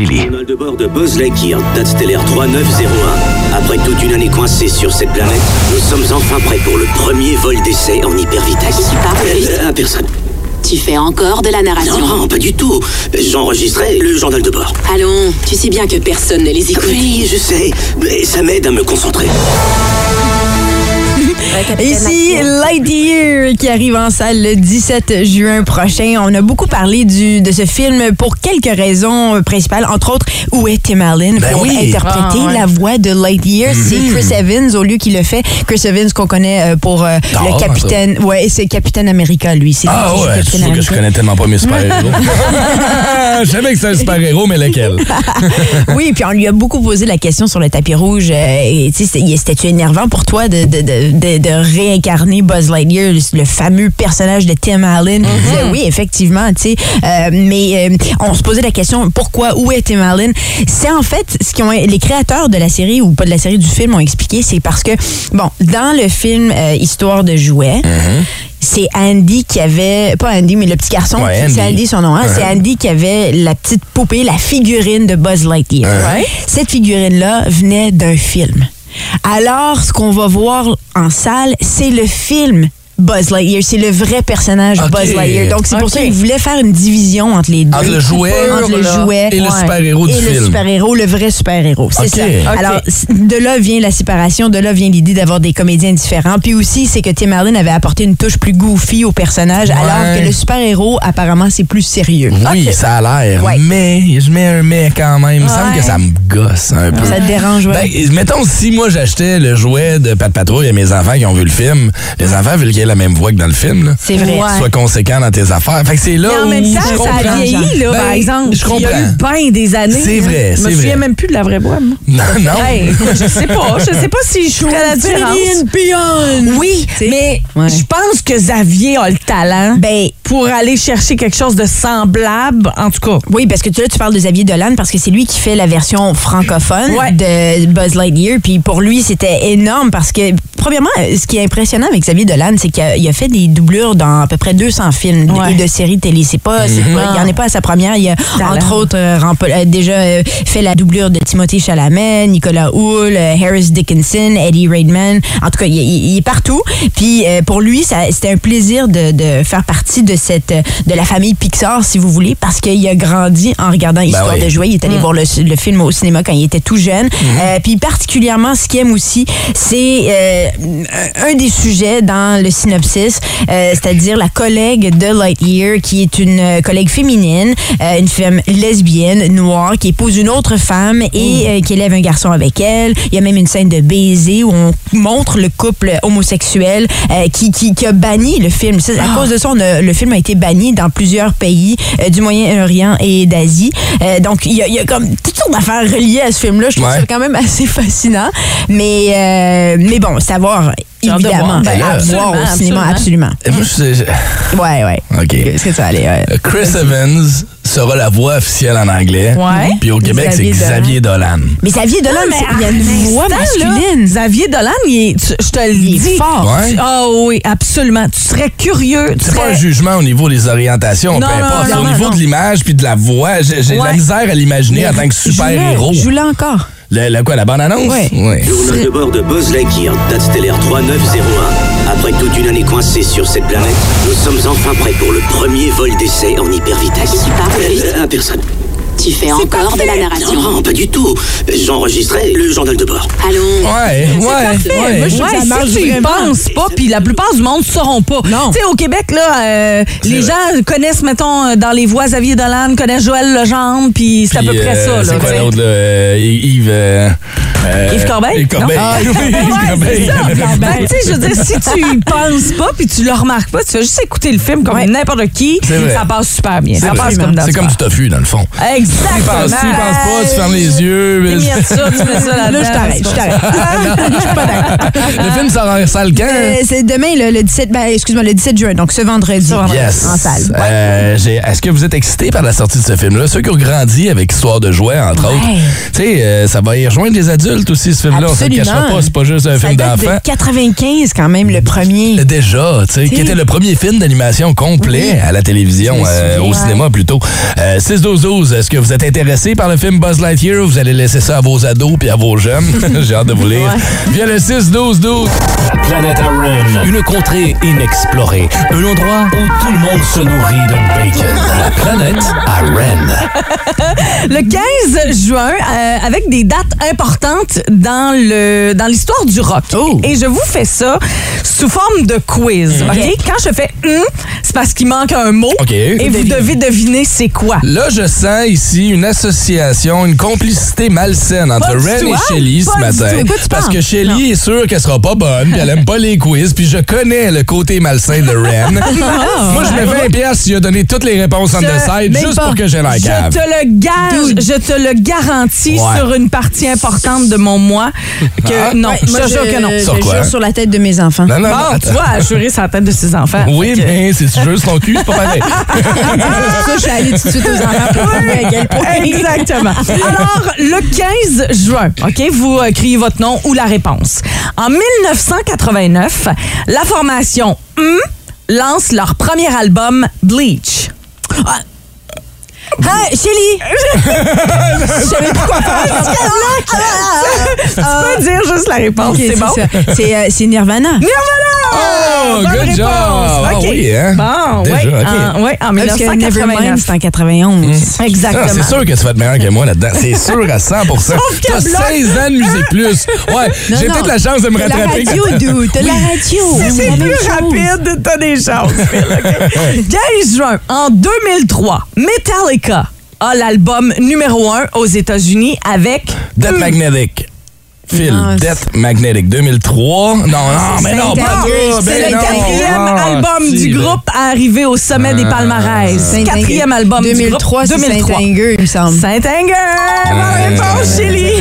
Speaker 1: Chili.
Speaker 8: Journal de bord de Buzz Lightyear, date stellaire 3901. Après toute une année coincée sur cette planète, nous sommes enfin prêts pour le premier vol d'essai en hyper vitesse.
Speaker 2: Tu parles
Speaker 8: Euh, à personne.
Speaker 2: Tu fais encore de la narration.
Speaker 8: Non, pas du tout. J'enregistrais le journal de bord.
Speaker 2: Allons, tu sais bien que personne ne les écoute.
Speaker 8: Oui, je sais, mais ça m'aide à me concentrer.
Speaker 5: Ici, Lightyear qui arrive en salle le 17 juin prochain. On a beaucoup parlé du, de ce film pour quelques raisons principales, entre autres, où est Tim Allen
Speaker 3: Ben
Speaker 5: pour
Speaker 3: oui.
Speaker 5: interpréter
Speaker 4: Ah, ouais.
Speaker 5: la voix de Lightyear? C'est Chris Evans au lieu qu'il le fait. Chris Evans qu'on connaît euh, pour euh, le capitaine. Ouais, c'est Capitaine America, lui. C'est
Speaker 3: Ah
Speaker 5: lui
Speaker 3: ouais, trouve que je connais tellement pas mes super-héros. je savais que c'était un super-héros, mais lequel?
Speaker 5: oui, puis on lui a beaucoup posé la question sur le tapis rouge. euh, et, tu sais, c'était- C'était-tu énervant pour toi de, de, de, de, de réincarner Buzz Lightyear, le, fameux personnage de Tim Allen? Il disait, oui, effectivement, tu sais. euh, mais euh, on se posait la question, pourquoi, où est Tim Allen? C'est en fait, ce qu'ils ont, les créateurs de la série, ou pas de la série, du film, ont expliqué, c'est parce que, bon, dans le film euh, Histoire de jouets, c'est Andy qui avait, pas Andy, mais le petit garçon,
Speaker 3: Ouais,
Speaker 5: c'est
Speaker 3: Andy.
Speaker 5: Son nom, hein? c'est Andy qui avait la petite poupée, la figurine de Buzz Lightyear. Cette figurine-là venait d'un film. Alors, ce qu'on va voir en salle, c'est le film Buzz Lightyear. C'est le vrai personnage. Buzz Lightyear. Donc, c'est pour ça qu'ils voulaient faire une division entre les deux.
Speaker 3: Entre le jouet
Speaker 5: Entre le
Speaker 4: là,
Speaker 5: jouet
Speaker 3: et le super-héros du
Speaker 5: et
Speaker 3: film.
Speaker 5: le super-héros, le vrai super-héros. C'est ça. Alors, de là vient la séparation, de là vient l'idée d'avoir des comédiens différents. Puis aussi, c'est que Tim Allen avait apporté une touche plus goofy au personnage, alors que le super-héros, apparemment, c'est plus sérieux.
Speaker 3: Oui, ça a l'air.
Speaker 5: Ouais.
Speaker 3: Mais, je mets un mais quand même. Il me semble que ça me gosse un peu.
Speaker 5: Ça te dérange, ouais?
Speaker 3: Ben, mettons, si moi j'achetais le jouet de Pat Patrouille à mes enfants qui ont vu le film, les enfants, vu qu'il la même voix que dans le film. là.
Speaker 5: C'est vrai.
Speaker 4: Ouais.
Speaker 3: Sois conséquent dans tes affaires. Fait que c'est là
Speaker 4: Mais en
Speaker 3: où
Speaker 4: même temps,
Speaker 3: je
Speaker 4: ça
Speaker 3: comprends.
Speaker 4: a vieilli, là,
Speaker 3: Ben,
Speaker 4: par exemple.
Speaker 3: Je
Speaker 4: Il y a eu
Speaker 3: comprends.
Speaker 4: bien des années.
Speaker 3: C'est vrai,
Speaker 4: Je me souviens même plus de la vraie voix, moi.
Speaker 3: Non, non.
Speaker 4: Hey, je sais pas. Je sais pas si je ferais la différence. Oui, mais
Speaker 5: Ouais.
Speaker 4: je pense que Xavier a le talent
Speaker 5: Ben,
Speaker 4: pour aller chercher quelque chose de semblable, en tout cas.
Speaker 5: Oui, parce que tu- là, tu parles de Xavier Dolan parce que c'est lui qui fait la version francophone
Speaker 4: Ouais.
Speaker 5: de Buzz Lightyear. Puis pour lui, c'était énorme parce que, premièrement, ce qui est impressionnant avec Xavier Dolan, c'est qu'il a, il a fait des doublures dans à peu près 200 films
Speaker 4: Ouais.
Speaker 5: et de séries télé. C'est pas, c'est pas- il y en est pas à sa première. Il a, entre autres, euh, euh, déjà euh, fait la doublure de Timothée Chalamet, Nicolas Houle, euh, Harris Dickinson, Eddie Redmayne. En tout cas, il, il- il est partout. Puis euh, pour lui, ça- c'était un plaisir de, de faire partie de cette euh, de la famille Pixar, si vous voulez, parce qu'il a grandi en regardant Histoire
Speaker 3: oui.
Speaker 5: de jouer. Il est allé voir le, le film au cinéma quand il était tout jeune. Euh, puis particulièrement, ce qu'il aime aussi, c'est euh, un des sujets dans le synopsis, euh, c'est-à-dire la collègue de Lightyear, qui est une euh, collègue féminine, euh, une femme lesbienne, noire, qui épouse une autre femme et euh, qui élève un garçon avec elle. Il y a même une scène de baiser où on montre le couple homosexuel qui, qui, qui a banni le film. Ça, à cause de ça, on a- le film a été banni dans plusieurs pays du Moyen-Orient et d'Asie. Donc, il y, a, il y a comme toutes sortes d'affaires reliées à ce film-là. Je trouve
Speaker 3: Ouais.
Speaker 5: ça quand même assez fascinant. Mais, mais bon, savoir, évidemment.
Speaker 4: Ben, absolument,
Speaker 5: au cinéma, absolument.
Speaker 3: Et moi, je sais-
Speaker 5: Ouais, ouais.
Speaker 3: OK.
Speaker 5: Qu'est-ce que ça allait? ouais.
Speaker 3: Euh, Chris Evans sera la voix officielle en anglais.
Speaker 4: Ouais.
Speaker 3: Puis au Québec, c'est
Speaker 5: Xavier Dolan.
Speaker 3: Xavier Dolan.
Speaker 5: Mais Xavier Dolan,
Speaker 4: mais
Speaker 5: c'est- il y a une
Speaker 4: un
Speaker 5: voix
Speaker 4: là,
Speaker 5: masculine.
Speaker 4: Xavier Dolan, il est- tu- je te le
Speaker 5: Il est
Speaker 4: dis.
Speaker 5: fort.
Speaker 3: Ouais.
Speaker 4: Ah oui, absolument. Tu serais curieux. tu
Speaker 3: C'est pas un jugement au niveau des orientations,
Speaker 4: Non,
Speaker 3: peu
Speaker 4: non,
Speaker 3: importe. C'est au
Speaker 4: non,
Speaker 3: niveau
Speaker 4: non.
Speaker 3: de l'image puis de la voix. J'ai de la
Speaker 4: Ouais.
Speaker 3: misère à l'imaginer en tant que super-héros.
Speaker 5: Je l'ai encore.
Speaker 3: Le, le quoi, la bande-annonce?
Speaker 5: Ouais.
Speaker 3: Ouais.
Speaker 8: Journal de bord de Buzz Lightyear, date stellaire 3901. Après toute une année coincée sur cette planète, nous sommes enfin prêts pour le premier vol d'essai en hypervitesse.
Speaker 2: Parles vite.
Speaker 8: Euh, personne.
Speaker 2: Tu fais encore de la narration.
Speaker 8: Non, pas du tout. J'enregistrais le journal de bord.
Speaker 2: Allons.
Speaker 3: Ouais, ouais, ouais.
Speaker 4: Moi, je trouve
Speaker 5: Ouais,
Speaker 4: que ça
Speaker 5: si
Speaker 4: marche
Speaker 5: tu y
Speaker 4: vraiment.
Speaker 5: penses
Speaker 4: pas, puis la plupart du monde ne sauront pas.
Speaker 5: Non.
Speaker 4: Tu sais, au Québec, là, euh, les
Speaker 3: vrai.
Speaker 4: gens connaissent, mettons, euh, dans les voix Xavier Dolan, connaissent Joël Legendre, puis c'est à peu près
Speaker 3: euh,
Speaker 4: ça, là.
Speaker 3: C'est
Speaker 4: tu
Speaker 3: quoi l'autre, là? Euh, Yves... euh, euh,
Speaker 4: Yves Corbeil?
Speaker 3: Yves Corbeil.
Speaker 4: Non? Ah,
Speaker 3: Oui, Yves
Speaker 4: Ouais,
Speaker 3: Corbeil.
Speaker 4: c'est ça. Ben, tu sais, je veux dire, si tu y penses pas puis tu le remarques pas, tu vas juste écouter le film comme
Speaker 5: Ouais.
Speaker 4: n'importe qui, ça passe super bien.
Speaker 3: C'est
Speaker 4: Ça
Speaker 3: vrai.
Speaker 4: passe comme dans
Speaker 3: C'est comme du tofu, dans le fond.
Speaker 4: Exactement.
Speaker 3: Tu penses, tu penses pas, tu fermes les yeux. mais-
Speaker 4: ça, tu mets ça.
Speaker 5: Là, je t'arrête, je t'arrête. Je suis pas d'accord.
Speaker 3: Le film sort en salle quand?
Speaker 5: Euh, c'est demain, le, le 17, ben, excuse-moi, le 17 juin, donc ce vendredi.
Speaker 3: Yes.
Speaker 5: En salle.
Speaker 3: Euh, Est-ce que vous êtes excités par la sortie de ce film-là? Ceux qui ont grandi avec Histoire de jouets, entre
Speaker 5: Ouais.
Speaker 3: autres. Tu sais, euh, ça va y rejoindre les adultes aussi, ce film-là. On se le cachera pas, c'est pas juste un
Speaker 5: Ça
Speaker 3: film
Speaker 5: date
Speaker 3: d'enfants.
Speaker 5: de 95 quand même, le premier.
Speaker 3: Déjà, tu sais, qui était le premier film d'animation complet
Speaker 5: Oui.
Speaker 3: à la télévision, euh, au cinéma plutôt. Euh, 6-12-12, est-ce que vous êtes intéressé par le film Buzz Lightyear? Ou vous allez laisser ça à vos ados puis à vos jeunes? J'ai hâte de vous lire. Via le 6-12-12.
Speaker 1: La planète à Ren. Une contrée inexplorée. Un endroit où tout le monde se nourrit de bacon. La planète à Ren.
Speaker 4: Le 15 juin, euh, avec des dates importantes dans le dans l'histoire du rock.
Speaker 5: Oh.
Speaker 4: Et je vous fais ça sous forme de quiz. OK? Quand je fais hum, c'est parce qu'il manque un mot. Et vous devez deviner c'est quoi.
Speaker 3: Là, je sens ici une association, une complicité malsaine entre Ren et? Shelly ce
Speaker 4: Pas du
Speaker 3: matin. Parce que Shelly est sûre qu'elle sera pas bonne, puis elle aime pas les quiz, puis je connais le côté malsain de Ren. Moi, je me fais un pièce s'il a donné toutes les réponses on the side, juste
Speaker 4: pas.
Speaker 3: pour que j'ai la
Speaker 4: Je
Speaker 3: cave.
Speaker 4: te le gage, je te le garantis
Speaker 3: Ouais.
Speaker 4: sur une partie importante de mon moi que
Speaker 3: Ah.
Speaker 4: non,
Speaker 5: Ouais,
Speaker 4: je jure que non.
Speaker 5: je
Speaker 3: Sur quoi?
Speaker 5: jure sur la tête de mes enfants.
Speaker 3: Non, non, non,
Speaker 4: Bon, tu vois, assurer sa tête de ses enfants.
Speaker 3: Oui, mais c'est tu juste ton cul, c'est pas pareil.
Speaker 5: ça, je suis allée tout de suite aux enfants pour
Speaker 4: Exactement. Alors, le 15 juin, OK, vous euh, criez votre nom ou la réponse. En 1989, la formation Hum lance leur premier album Bleach.
Speaker 5: Ah, Shelly! Je savais pas quoi faire.
Speaker 4: Tu peux dire juste la réponse,
Speaker 5: Ok,
Speaker 4: c'est bon?
Speaker 5: ça. C'est euh, c'est Nirvana.
Speaker 4: Nirvana!
Speaker 3: Oh,
Speaker 4: Bonne
Speaker 3: good
Speaker 4: réponse.
Speaker 3: job! Ah
Speaker 4: OK.
Speaker 3: oui, hein?
Speaker 4: Bon,
Speaker 3: Déjà,
Speaker 4: oui,
Speaker 3: OK.
Speaker 4: en, ouais, en
Speaker 5: Parce que Nevermind,
Speaker 4: 1989.
Speaker 5: c'est en 91.
Speaker 3: Ah,
Speaker 4: Exactement.
Speaker 3: c'est sûr que tu vas être meilleur que moi là-dedans. C'est sûr à 100
Speaker 4: Sauf qu'elle
Speaker 3: T'as
Speaker 4: bloque.
Speaker 3: 16 ans de musique plus. Ouais,
Speaker 5: Non,
Speaker 3: j'ai
Speaker 5: non.
Speaker 3: peut-être la chance de me
Speaker 5: T'as la
Speaker 3: rattraper.
Speaker 5: radio, dude. T'as la radio.
Speaker 4: Si c'est
Speaker 5: la même
Speaker 4: plus
Speaker 5: chose.
Speaker 4: rapide, t'as des chances. Phil, OK? 15 juin, en 2003, Metallica a l'album numéro 1 aux États-Unis avec
Speaker 3: Dead Magnetic. Phil,
Speaker 5: Non,
Speaker 3: Death Magnetic 2003. Non, non, mais non, pas ça.
Speaker 4: C'est
Speaker 3: Ben
Speaker 4: le
Speaker 3: non.
Speaker 4: quatrième
Speaker 3: Ah,
Speaker 4: album du
Speaker 3: là.
Speaker 4: groupe à arriver au sommet des palmarès.
Speaker 5: Saint-Anger.
Speaker 4: Quatrième album
Speaker 5: 2003,
Speaker 4: du
Speaker 5: c'est
Speaker 4: groupe. 2003.
Speaker 5: Saint-Anger, il me semble.
Speaker 4: Saint-Anger! Bonne réponse, Chélie!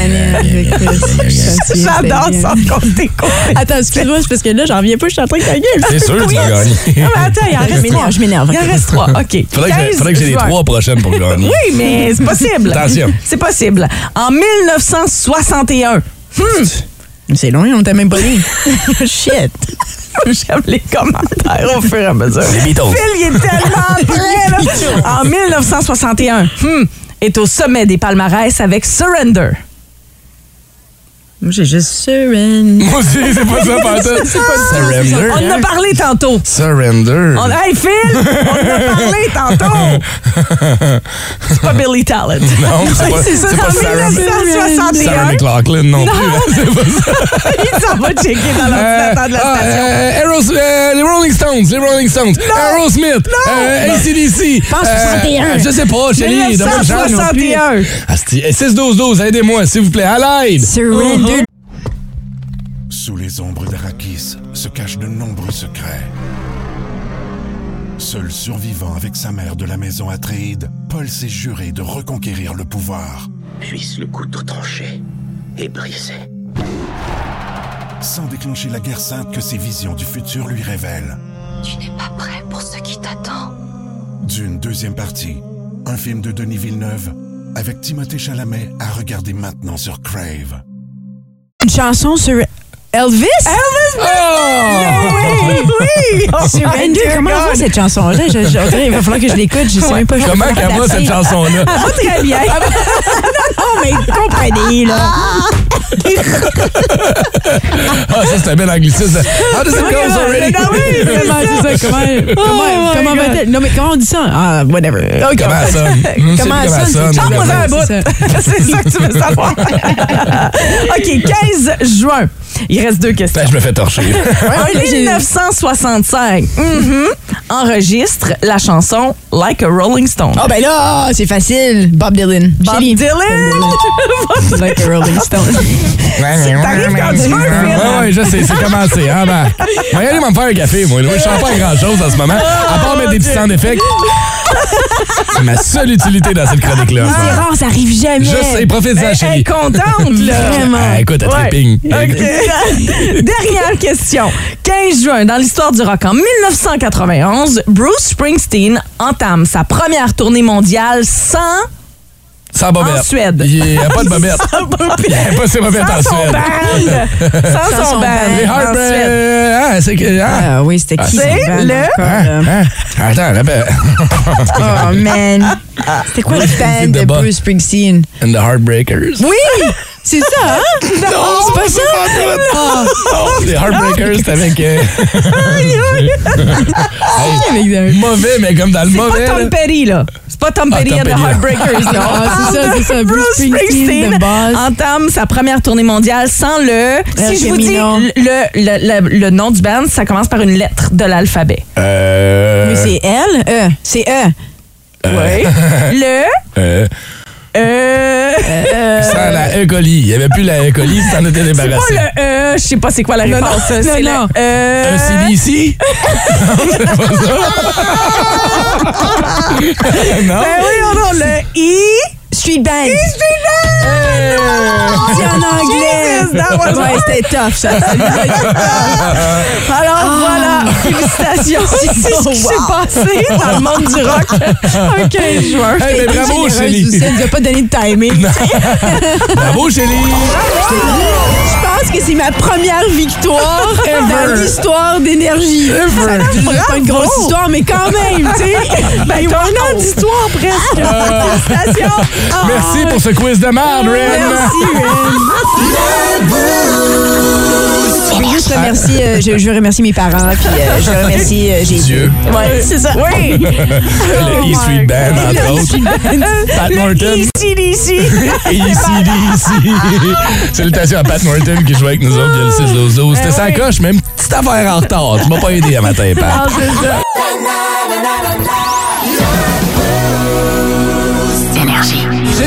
Speaker 4: J'adore ça quand t'es
Speaker 5: Attends, excuse-moi, c'est parce que là, j'en reviens pas, je suis en train de gagner.
Speaker 3: C'est sûr que tu vas gagner.
Speaker 4: Ah, mais attends, il en
Speaker 5: Je
Speaker 4: reste
Speaker 5: m'énerve,
Speaker 4: trois.
Speaker 5: je m'énerve.
Speaker 4: Il en reste trois. OK.
Speaker 3: Faudrait que, j'ai-
Speaker 4: 15
Speaker 3: faudrait que j'ai les trois prochaines pour gagner.
Speaker 4: Oui, mais c'est possible.
Speaker 3: Attention.
Speaker 4: C'est possible. En 1961. Hmm.
Speaker 5: C'est loin, on t'a même pas dit. Shit.
Speaker 4: J'aime les commentaires au fur et à mesure.
Speaker 3: Les Beatles.
Speaker 4: Phil, il est tellement prêt, là. En 1961, hmm, est au sommet des palmarès avec Surrender.
Speaker 5: Moi, j'ai juste surrender.
Speaker 3: Moi aussi, c'est pas ça, pantoute. Surrender.
Speaker 4: On en a parlé tantôt.
Speaker 3: Surrender.
Speaker 4: On, hey Phil, on en a parlé tantôt. C'est pas Billy Talent.
Speaker 3: Non, c'est pas,
Speaker 4: C'est ça,
Speaker 3: c'est pas Sarah,
Speaker 4: 1961.
Speaker 3: Sarah McLaughlin non,
Speaker 4: Non.
Speaker 3: plus. C'est pas ça.
Speaker 4: Il s'en va checker dans l'ordinateur de la
Speaker 3: Ah,
Speaker 4: station.
Speaker 3: euh, Aeros- euh, les Rolling Stones, les Rolling Stones. Aerosmith, euh, ACDC.
Speaker 5: Pense 61.
Speaker 3: je sais pas, chérie, donne-moi une chance.
Speaker 4: 1961.
Speaker 3: Asti, eh, 6-12-12, aidez-moi, s'il vous plaît, à l'aide.
Speaker 5: Surrender.
Speaker 9: Sous les ombres d'Arakis se cachent de nombreux secrets. Seul survivant avec sa mère de la maison Atréide, Paul s'est juré de reconquérir le pouvoir.
Speaker 8: Puisse le couteau tranché et brisé.
Speaker 9: Sans déclencher la guerre sainte que ses visions du futur lui révèlent.
Speaker 10: Tu n'es pas prêt pour ce qui t'attend.
Speaker 9: D'une deuxième partie, un film de Denis Villeneuve avec Timothée Chalamet à regarder maintenant sur Crave.
Speaker 5: Une chanson sur Elvis?
Speaker 4: Elvis!
Speaker 3: Oh!
Speaker 4: Oui, oui! Oh
Speaker 5: Comment
Speaker 4: God.
Speaker 5: va cette chanson-là? Je, il va falloir que je l'écoute. Je sais même pas.
Speaker 3: Comment qu'elle va, cette chanson-là?
Speaker 4: Ah, pas très bien.
Speaker 5: Non, mais comprenez, là.
Speaker 3: Ah, ça, c'est un bel anglicisme. How does it go already?
Speaker 4: Ah oui, c'est
Speaker 5: Vraiment, c'est ça? Comment, comment,
Speaker 4: my
Speaker 5: comment
Speaker 4: God.
Speaker 5: va-t-elle? Non, mais comment on dit ça? Ah, whatever. OK.
Speaker 3: Comment elle sonne? Hum, c'est
Speaker 5: Comment
Speaker 3: comment
Speaker 5: elle
Speaker 3: elle
Speaker 5: sonne?
Speaker 3: sonne?
Speaker 4: Chante-moi un bout.
Speaker 5: c'est
Speaker 4: C'est ça que tu veux savoir. OK, 15 juin. Il reste deux questions.
Speaker 3: Ben, je me fais torcher.
Speaker 4: En
Speaker 5: là, j'ai-
Speaker 4: 1965, mhm, enregistre la chanson Like a Rolling Stone.
Speaker 5: Ah, ben là, c'est facile. Bob Dylan.
Speaker 4: Bob
Speaker 5: Chélie.
Speaker 4: Dylan!
Speaker 5: Like a Rolling Stone.
Speaker 4: T'arrives quand tu veux, Phil.
Speaker 3: Ouais, ouais, je sais, c'est commencé. Hein, ben. Y aller m'en faire un café, moi. Moi, je chante pas grand-chose en ce moment, à part mettre des petits sound effects. C'est ma seule utilité dans cette chronique-là. ce
Speaker 5: C'est rare, ça arrive jamais.
Speaker 3: Je sais, profite-en,
Speaker 4: Elle est
Speaker 3: chérie.
Speaker 4: contente, là.
Speaker 5: Vraiment.
Speaker 3: Ah, écoute, elle
Speaker 4: Ouais.
Speaker 3: tripping.
Speaker 4: OK. Dernière question. 15 juin, dans l'histoire du rock, en 1991, Bruce Springsteen entame sa première tournée mondiale sans...
Speaker 3: Sans bobette.
Speaker 4: En Suède.
Speaker 3: Il n'y a pas de bobette. Il n'y a pas ses bobettes en
Speaker 4: Sans son
Speaker 3: Suède.
Speaker 4: band! Sans,
Speaker 5: Sans
Speaker 4: son band.
Speaker 3: Les Heartbreak. Ah, c'est que. Ah.
Speaker 5: Ah oui, c'était qui?
Speaker 4: C'est le-
Speaker 5: là?
Speaker 3: Hein? Attends, rappelle.
Speaker 5: Oh, man. C'était quoi le band
Speaker 3: de
Speaker 5: de. Bruce Springsteen?
Speaker 3: And the Heartbreakers.
Speaker 5: Oui! C'est ça, hein?
Speaker 3: Non,
Speaker 5: c'est pas ça? Ah.
Speaker 3: Non, les Heartbreakers, c'est avec. euh,
Speaker 5: un-
Speaker 3: mauvais, mais comme dans le
Speaker 4: C'est
Speaker 3: mauvais.
Speaker 4: pas
Speaker 3: là.
Speaker 4: Tom Petty, là. C'est pas Tom
Speaker 3: Ah,
Speaker 4: Petty
Speaker 3: Tom
Speaker 4: and the
Speaker 3: là.
Speaker 4: Heartbreakers, là.
Speaker 5: Ah, c'est ça, c'est ça. Bruce Springsteen,
Speaker 4: entame sa première tournée mondiale sans le... Si je vous dis le, le, le, le nom du band, ça commence par une lettre de l'alphabet.
Speaker 3: Euh.
Speaker 5: Mais c'est elle? E. C'est E.
Speaker 4: Oui. Le...
Speaker 3: Euh,
Speaker 4: Euh... euh,
Speaker 3: sans la E. coli. Il n'y avait plus la E. coli, tu t'en étais
Speaker 4: c'est pas
Speaker 3: débarrassé.
Speaker 4: le E, je sais pas c'est quoi la réponse.
Speaker 5: non,
Speaker 4: c'est
Speaker 5: non.
Speaker 4: le E.
Speaker 3: Un CDC? non?
Speaker 4: Ben oui, on a le I.
Speaker 5: Street Band.
Speaker 3: Hey!
Speaker 5: C'est en anglais.
Speaker 4: Jesus, that was
Speaker 5: Ouais, c'était tough, ça.
Speaker 4: Alors voilà, félicitations. C'est ce qui s'est passé dans le monde du rock un 15 juin.
Speaker 3: Hey, ben, bravo,
Speaker 5: Généreuse
Speaker 3: Chélie.
Speaker 5: nous a pas donné de timing.
Speaker 3: Bravo, Chélie!
Speaker 5: Je pense que c'est ma première victoire dans l'histoire d'énergie. C'est pas une grosse histoire, mais quand même, tu sais.
Speaker 4: Ben, un an d'histoire presque. Félicitations.
Speaker 3: Merci pour ce quiz de merde, Ren.
Speaker 5: Merci, Ren. Je veux juste remercier, euh, je, je veux remercier mes parents, puis euh, je remercie euh, Jésus.
Speaker 3: Dieu.
Speaker 5: Ouais, c'est ça.
Speaker 4: Oui.
Speaker 3: Le E Street Band, entre autres. Pat Morton.
Speaker 4: ECDC.
Speaker 3: ACDC. Salutations à Pat Morton qui joue avec nous autres il y a le 6 12 C'était sa coche, une petite affaire en retard. Tu m'as pas aidé à matin, Pat.
Speaker 4: Ah, c'est ça.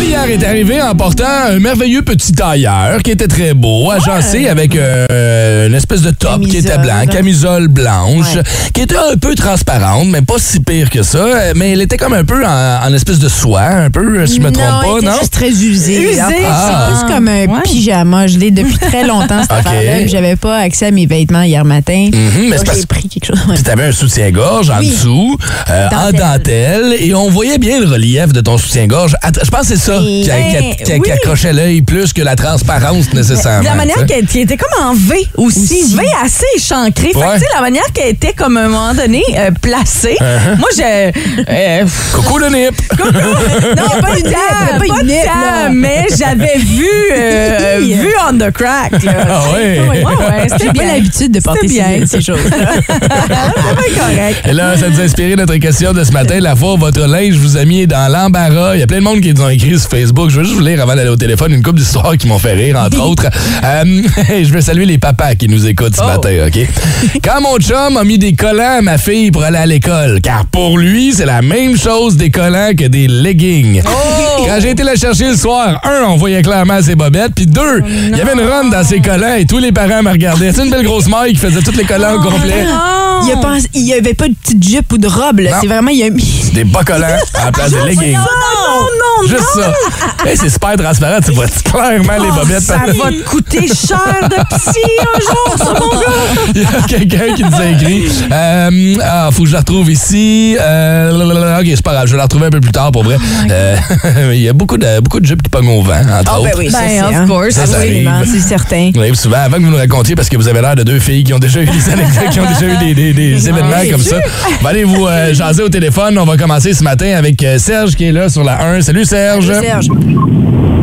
Speaker 3: Mère est arrivée en portant un merveilleux petit tailleur qui était très beau, agencé avec euh, une espèce de top qui était blanc, camisole blanche,
Speaker 5: Ouais.
Speaker 3: qui était un peu transparente, mais pas si pire que ça. euh, Mais elle était comme un peu en, en espèce de soie, un peu, si je me trompe
Speaker 5: non,
Speaker 3: pas,
Speaker 5: était
Speaker 3: non?
Speaker 5: juste très usée.
Speaker 4: Usée,
Speaker 3: Ah.
Speaker 5: C'est plus comme un
Speaker 4: Ouais.
Speaker 5: pyjama. Je l'ai depuis très longtemps, cette
Speaker 3: Ok.
Speaker 5: affaire-là. puis J'avais pas accès à mes vêtements hier matin.
Speaker 3: Mais parce
Speaker 5: J'ai pris quelque chose.
Speaker 3: Puis t'avais un soutien-gorge en
Speaker 5: Oui.
Speaker 3: dessous, euh, en
Speaker 5: Dentelle.
Speaker 3: et on voyait bien le relief de ton soutien-gorge. Je pense que c'est ça Qui, a- qui a-
Speaker 4: Ben,
Speaker 3: qui a- qui
Speaker 4: oui.
Speaker 3: accrochait l'œil plus que la transparence nécessairement.
Speaker 4: De la manière qu'elle qui était comme en V aussi.
Speaker 5: Aussi.
Speaker 4: V assez échancré. Fait que,
Speaker 3: Ouais.
Speaker 4: tu sais, la manière qu'elle était comme à un moment donné euh, placée.
Speaker 3: Uh-huh.
Speaker 4: Moi, j'ai. euh,
Speaker 3: Coucou le nip!
Speaker 4: non, pas une
Speaker 5: pas
Speaker 4: pas
Speaker 5: une
Speaker 4: de
Speaker 5: nip,
Speaker 4: mais j'avais vu, euh, vu on the crack. Là.
Speaker 3: Ah ouais.
Speaker 4: Ouais, ouais, c'était
Speaker 5: J'ai pas
Speaker 4: bien.
Speaker 5: l'habitude de porter
Speaker 4: C'était bien.
Speaker 5: ces, ces choses.
Speaker 4: C'était correct.
Speaker 3: Et là, ça nous a inspiré notre question de ce matin. La fois où votre linge vous a mis dans l'embarras. Il y a plein de monde qui nous ont écrit sur Facebook. Je veux juste vous lire avant d'aller au téléphone une couple d'histoires qui m'ont fait rire, entre autres. Euh, je veux saluer les papas qui nous écoutent ce
Speaker 4: Oh.
Speaker 3: matin, OK? Quand mon chum a mis des collants à ma fille pour aller à l'école, car pour lui, c'est la même chose des collants que des leggings. Quand j'ai été la chercher le soir, un, on voyait clairement ses bobettes, puis deux, il y avait une run dans ses collants et tous les parents me regardaient. C'est une belle grosse maille qui faisait tous les collants au complet.
Speaker 5: Il y, a pensé- il y avait pas de petite jupe ou de robe. là. C'est vraiment, il a mis.
Speaker 3: Des bas collants à la place de leggings. Juste ça. Hey, c'est super transparent. Tu vois clairement les bobettes.
Speaker 4: Ça va te coûter cher de psy un jour, ça, mon gars.
Speaker 3: Il y a quelqu'un qui nous a écrit. Euh, ah, faut que je la retrouve ici. Euh, ok, c'est pas grave. Je vais la retrouver un peu plus tard pour vrai. Euh, il y a beaucoup de, beaucoup de jupes qui pognent au vent, entre
Speaker 5: Ah,
Speaker 3: autres.
Speaker 5: ben oui,
Speaker 4: Ben,
Speaker 5: c'est,
Speaker 4: of
Speaker 5: hein.
Speaker 4: course.
Speaker 3: Ça,
Speaker 5: c'est certain.
Speaker 3: Ça arrive souvent avant que vous nous racontiez parce que vous avez l'air de deux filles qui ont déjà eu des anecdotes, qui ont déjà eu des, des- des événements comme ça. Va aller vous euh, jaser au téléphone. On va commencer ce matin avec euh, Serge qui est là sur la 1. Salut Serge.
Speaker 5: Serge.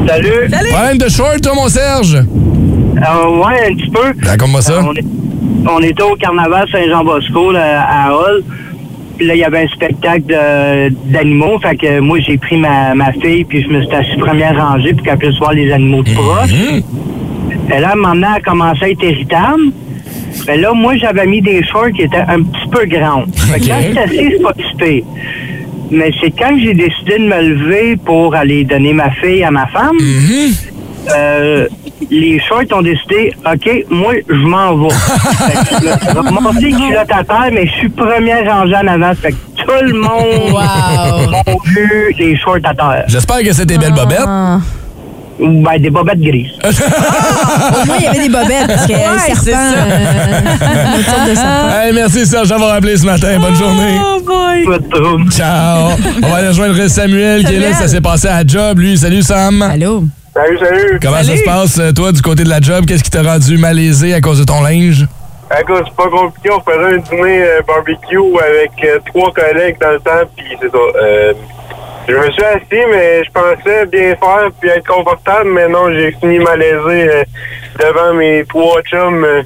Speaker 11: Salut.
Speaker 3: Problème de short, toi, mon Serge?
Speaker 11: Euh, ouais, un petit peu.
Speaker 3: Raconte-moi ça.
Speaker 11: Euh, on, est- on était au carnaval Saint-Jean-Bosco là, à Hall. Puis là, il y avait un spectacle d'animaux. Fait que moi, j'ai pris ma, ma fille, puis je me suis assis première rangée pour qu'elle puisse voir les animaux de proche. Et là, maintenant, elle a commencé à être irritable. Mais là, moi, j'avais mis des shorts qui étaient un petit peu grandes. Fait que là, c'est assis, c'est pas si pire. Mais c'est quand j'ai décidé de me lever pour aller donner ma fille à ma femme, euh, les shorts ont décidé, OK, moi, je m'en vais. les culottes à terre, mais je suis première rangée en avant. Fait que tout le monde
Speaker 5: Wow.
Speaker 11: a vu les shorts à terre.
Speaker 3: J'espère que c'était belle bobette.
Speaker 11: Ou ben, des bobettes grises.
Speaker 5: Au moins, il y avait des bobettes. Parce que
Speaker 4: Ouais,
Speaker 5: le
Speaker 4: c'est
Speaker 5: serpent,
Speaker 4: ça.
Speaker 5: euh, une sorte de serpent.
Speaker 3: Hey, merci Serge d'avoir appelé ce matin. Bonne journée.
Speaker 4: Oh boy.
Speaker 11: Pas de trouble.
Speaker 3: Ciao. On va aller rejoindre Samuel qui est là. Ça s'est passé à la job. Lui, salut Sam.
Speaker 5: Allô?
Speaker 11: Salut, salut.
Speaker 3: Comment ça se passe, euh, toi, du côté de la job? Qu'est-ce qui t'a rendu malaisé à cause de ton linge?
Speaker 12: Écoute, c'est pas compliqué. On faisait un dîner euh, barbecue avec euh, trois collègues dans le temps, puis c'est ça. Je me suis assis, mais je pensais bien faire puis être confortable, mais non, j'ai fini malaisé euh, devant mes trois chums. euh,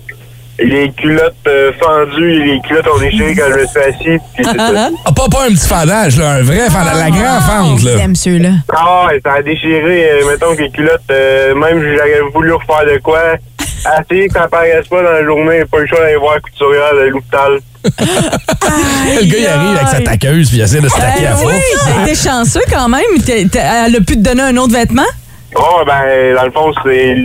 Speaker 12: les culottes euh, fendues, les culottes ont déchiré quand je me suis assis, puis c'est ça.
Speaker 3: Ah, pas, pas un petit fendage, là, un vrai fendage, la grande fente, là.
Speaker 5: J'aime ceux-là.
Speaker 12: Ah ouais, ça a déchiré, euh, mettons que les culottes, même si j'aurais voulu refaire de quoi, essayer que ça pas dans la journée, pas le choix d'aller voir couturière de l'hôpital.
Speaker 3: Le gars, il arrive avec sa taqueuse puis il essaie de se taquer à
Speaker 4: Ben
Speaker 3: fond.
Speaker 4: oui, t'as été chanceux quand même. T'es- t'es- Elle a pu te donner un autre vêtement?
Speaker 12: Oh, ben, dans le fond, c'est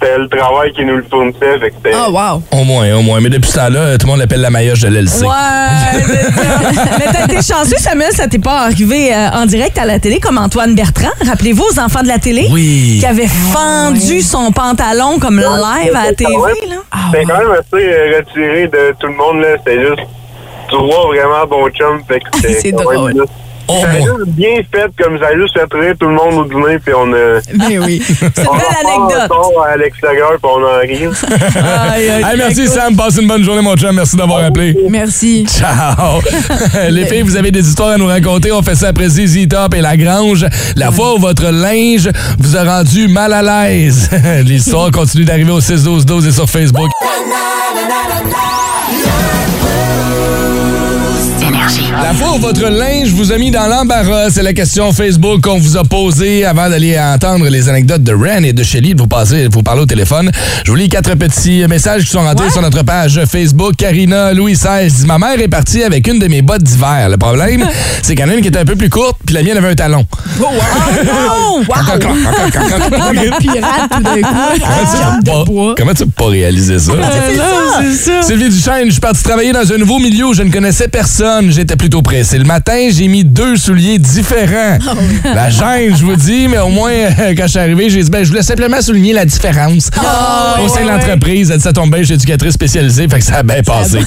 Speaker 12: c'était le travail qui nous le fournissait, fait que c'était...
Speaker 5: Oh, wow.
Speaker 3: Au moins, au moins. Mais depuis ce temps-là, tout le monde l'appelle la maillotche de l'LC.
Speaker 4: Ouais, ça. mais t'as été chanceux, Samuel, ça t'est pas arrivé euh, en direct à la télé comme Antoine Bertrand. Rappelez-vous aux enfants de la télé?
Speaker 3: Oui.
Speaker 4: Qui avait fendu son pantalon comme live à la TV, là.
Speaker 12: C'était quand même assez euh, retiré de tout le monde, là. C'était juste trois vraiment bons chums, fait que c'était...
Speaker 5: C'est drôle.
Speaker 12: juste-
Speaker 3: Oh,
Speaker 12: Ça a juste bien fait, comme ça a juste fait rire tout le monde au dîner, puis on a...
Speaker 5: Ben oui.
Speaker 4: C'est une
Speaker 12: on
Speaker 4: belle anecdote.
Speaker 12: encore à l'extérieur, puis on en rit.
Speaker 4: Aïe, aïe,
Speaker 3: Hey, merci
Speaker 4: écoute.
Speaker 3: Sam, passe une bonne journée mon chum, merci d'avoir appelé.
Speaker 5: Merci.
Speaker 3: Ciao! Les filles, vous avez des histoires à nous raconter. On fait ça après ZZ Top et La Grange. La fois où votre linge vous a rendu mal à l'aise. L'histoire continue d'arriver au 6-12-12 et sur Facebook.
Speaker 13: Énergie.
Speaker 3: La fois où votre linge vous a mis dans l'embarras, c'est la question Facebook qu'on vous a posée avant d'aller entendre les anecdotes de Ren et de Shelly, de vous, passer, de vous parler au téléphone. Je vous lis quatre petits messages qui sont rentrés sur notre page Facebook. Carina Louis XVI dit Ma mère est partie avec une de mes bottes d'hiver. Le problème, c'est qu'il y en a une qui était un peu plus courte, puis la mienne avait un talon.
Speaker 4: Oh, non!
Speaker 5: Pirate tout d'un coup.
Speaker 3: Comment tu peux pas réaliser ça?
Speaker 4: c'est ça.
Speaker 3: Sylvie Duchesne, je suis parti travailler dans un nouveau milieu où je ne connaissais personne. J'étais plutôt pressé. Le matin, j'ai mis deux souliers différents. La gêne, je vous dis, mais au moins, quand je suis arrivé, j'ai dit, ben, je voulais simplement souligner la différence. au sein de l'entreprise, elle dit, ça tombe bien, je suis éducatrice spécialisée, fait que ça a bien passé.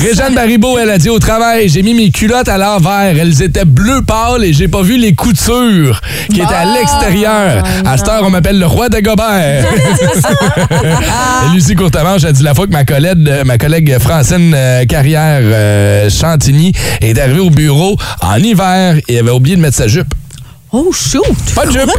Speaker 3: Réjeanne Baribeau, elle a dit, au travail, j'ai mis mes culottes à l'envers. Elles étaient bleu pâle et j'ai pas vu les coutures qui étaient à l'extérieur. À cette heure, on m'appelle le roi de Gobert. Et Lucie Courtemanche a dit la fois que ma collègue, ma collègue Francine euh, Carrière euh, Chantigny est arrivée au bureau en hiver et avait oublié de mettre sa jupe.
Speaker 4: Oh, shoot!
Speaker 3: Pas de jupe!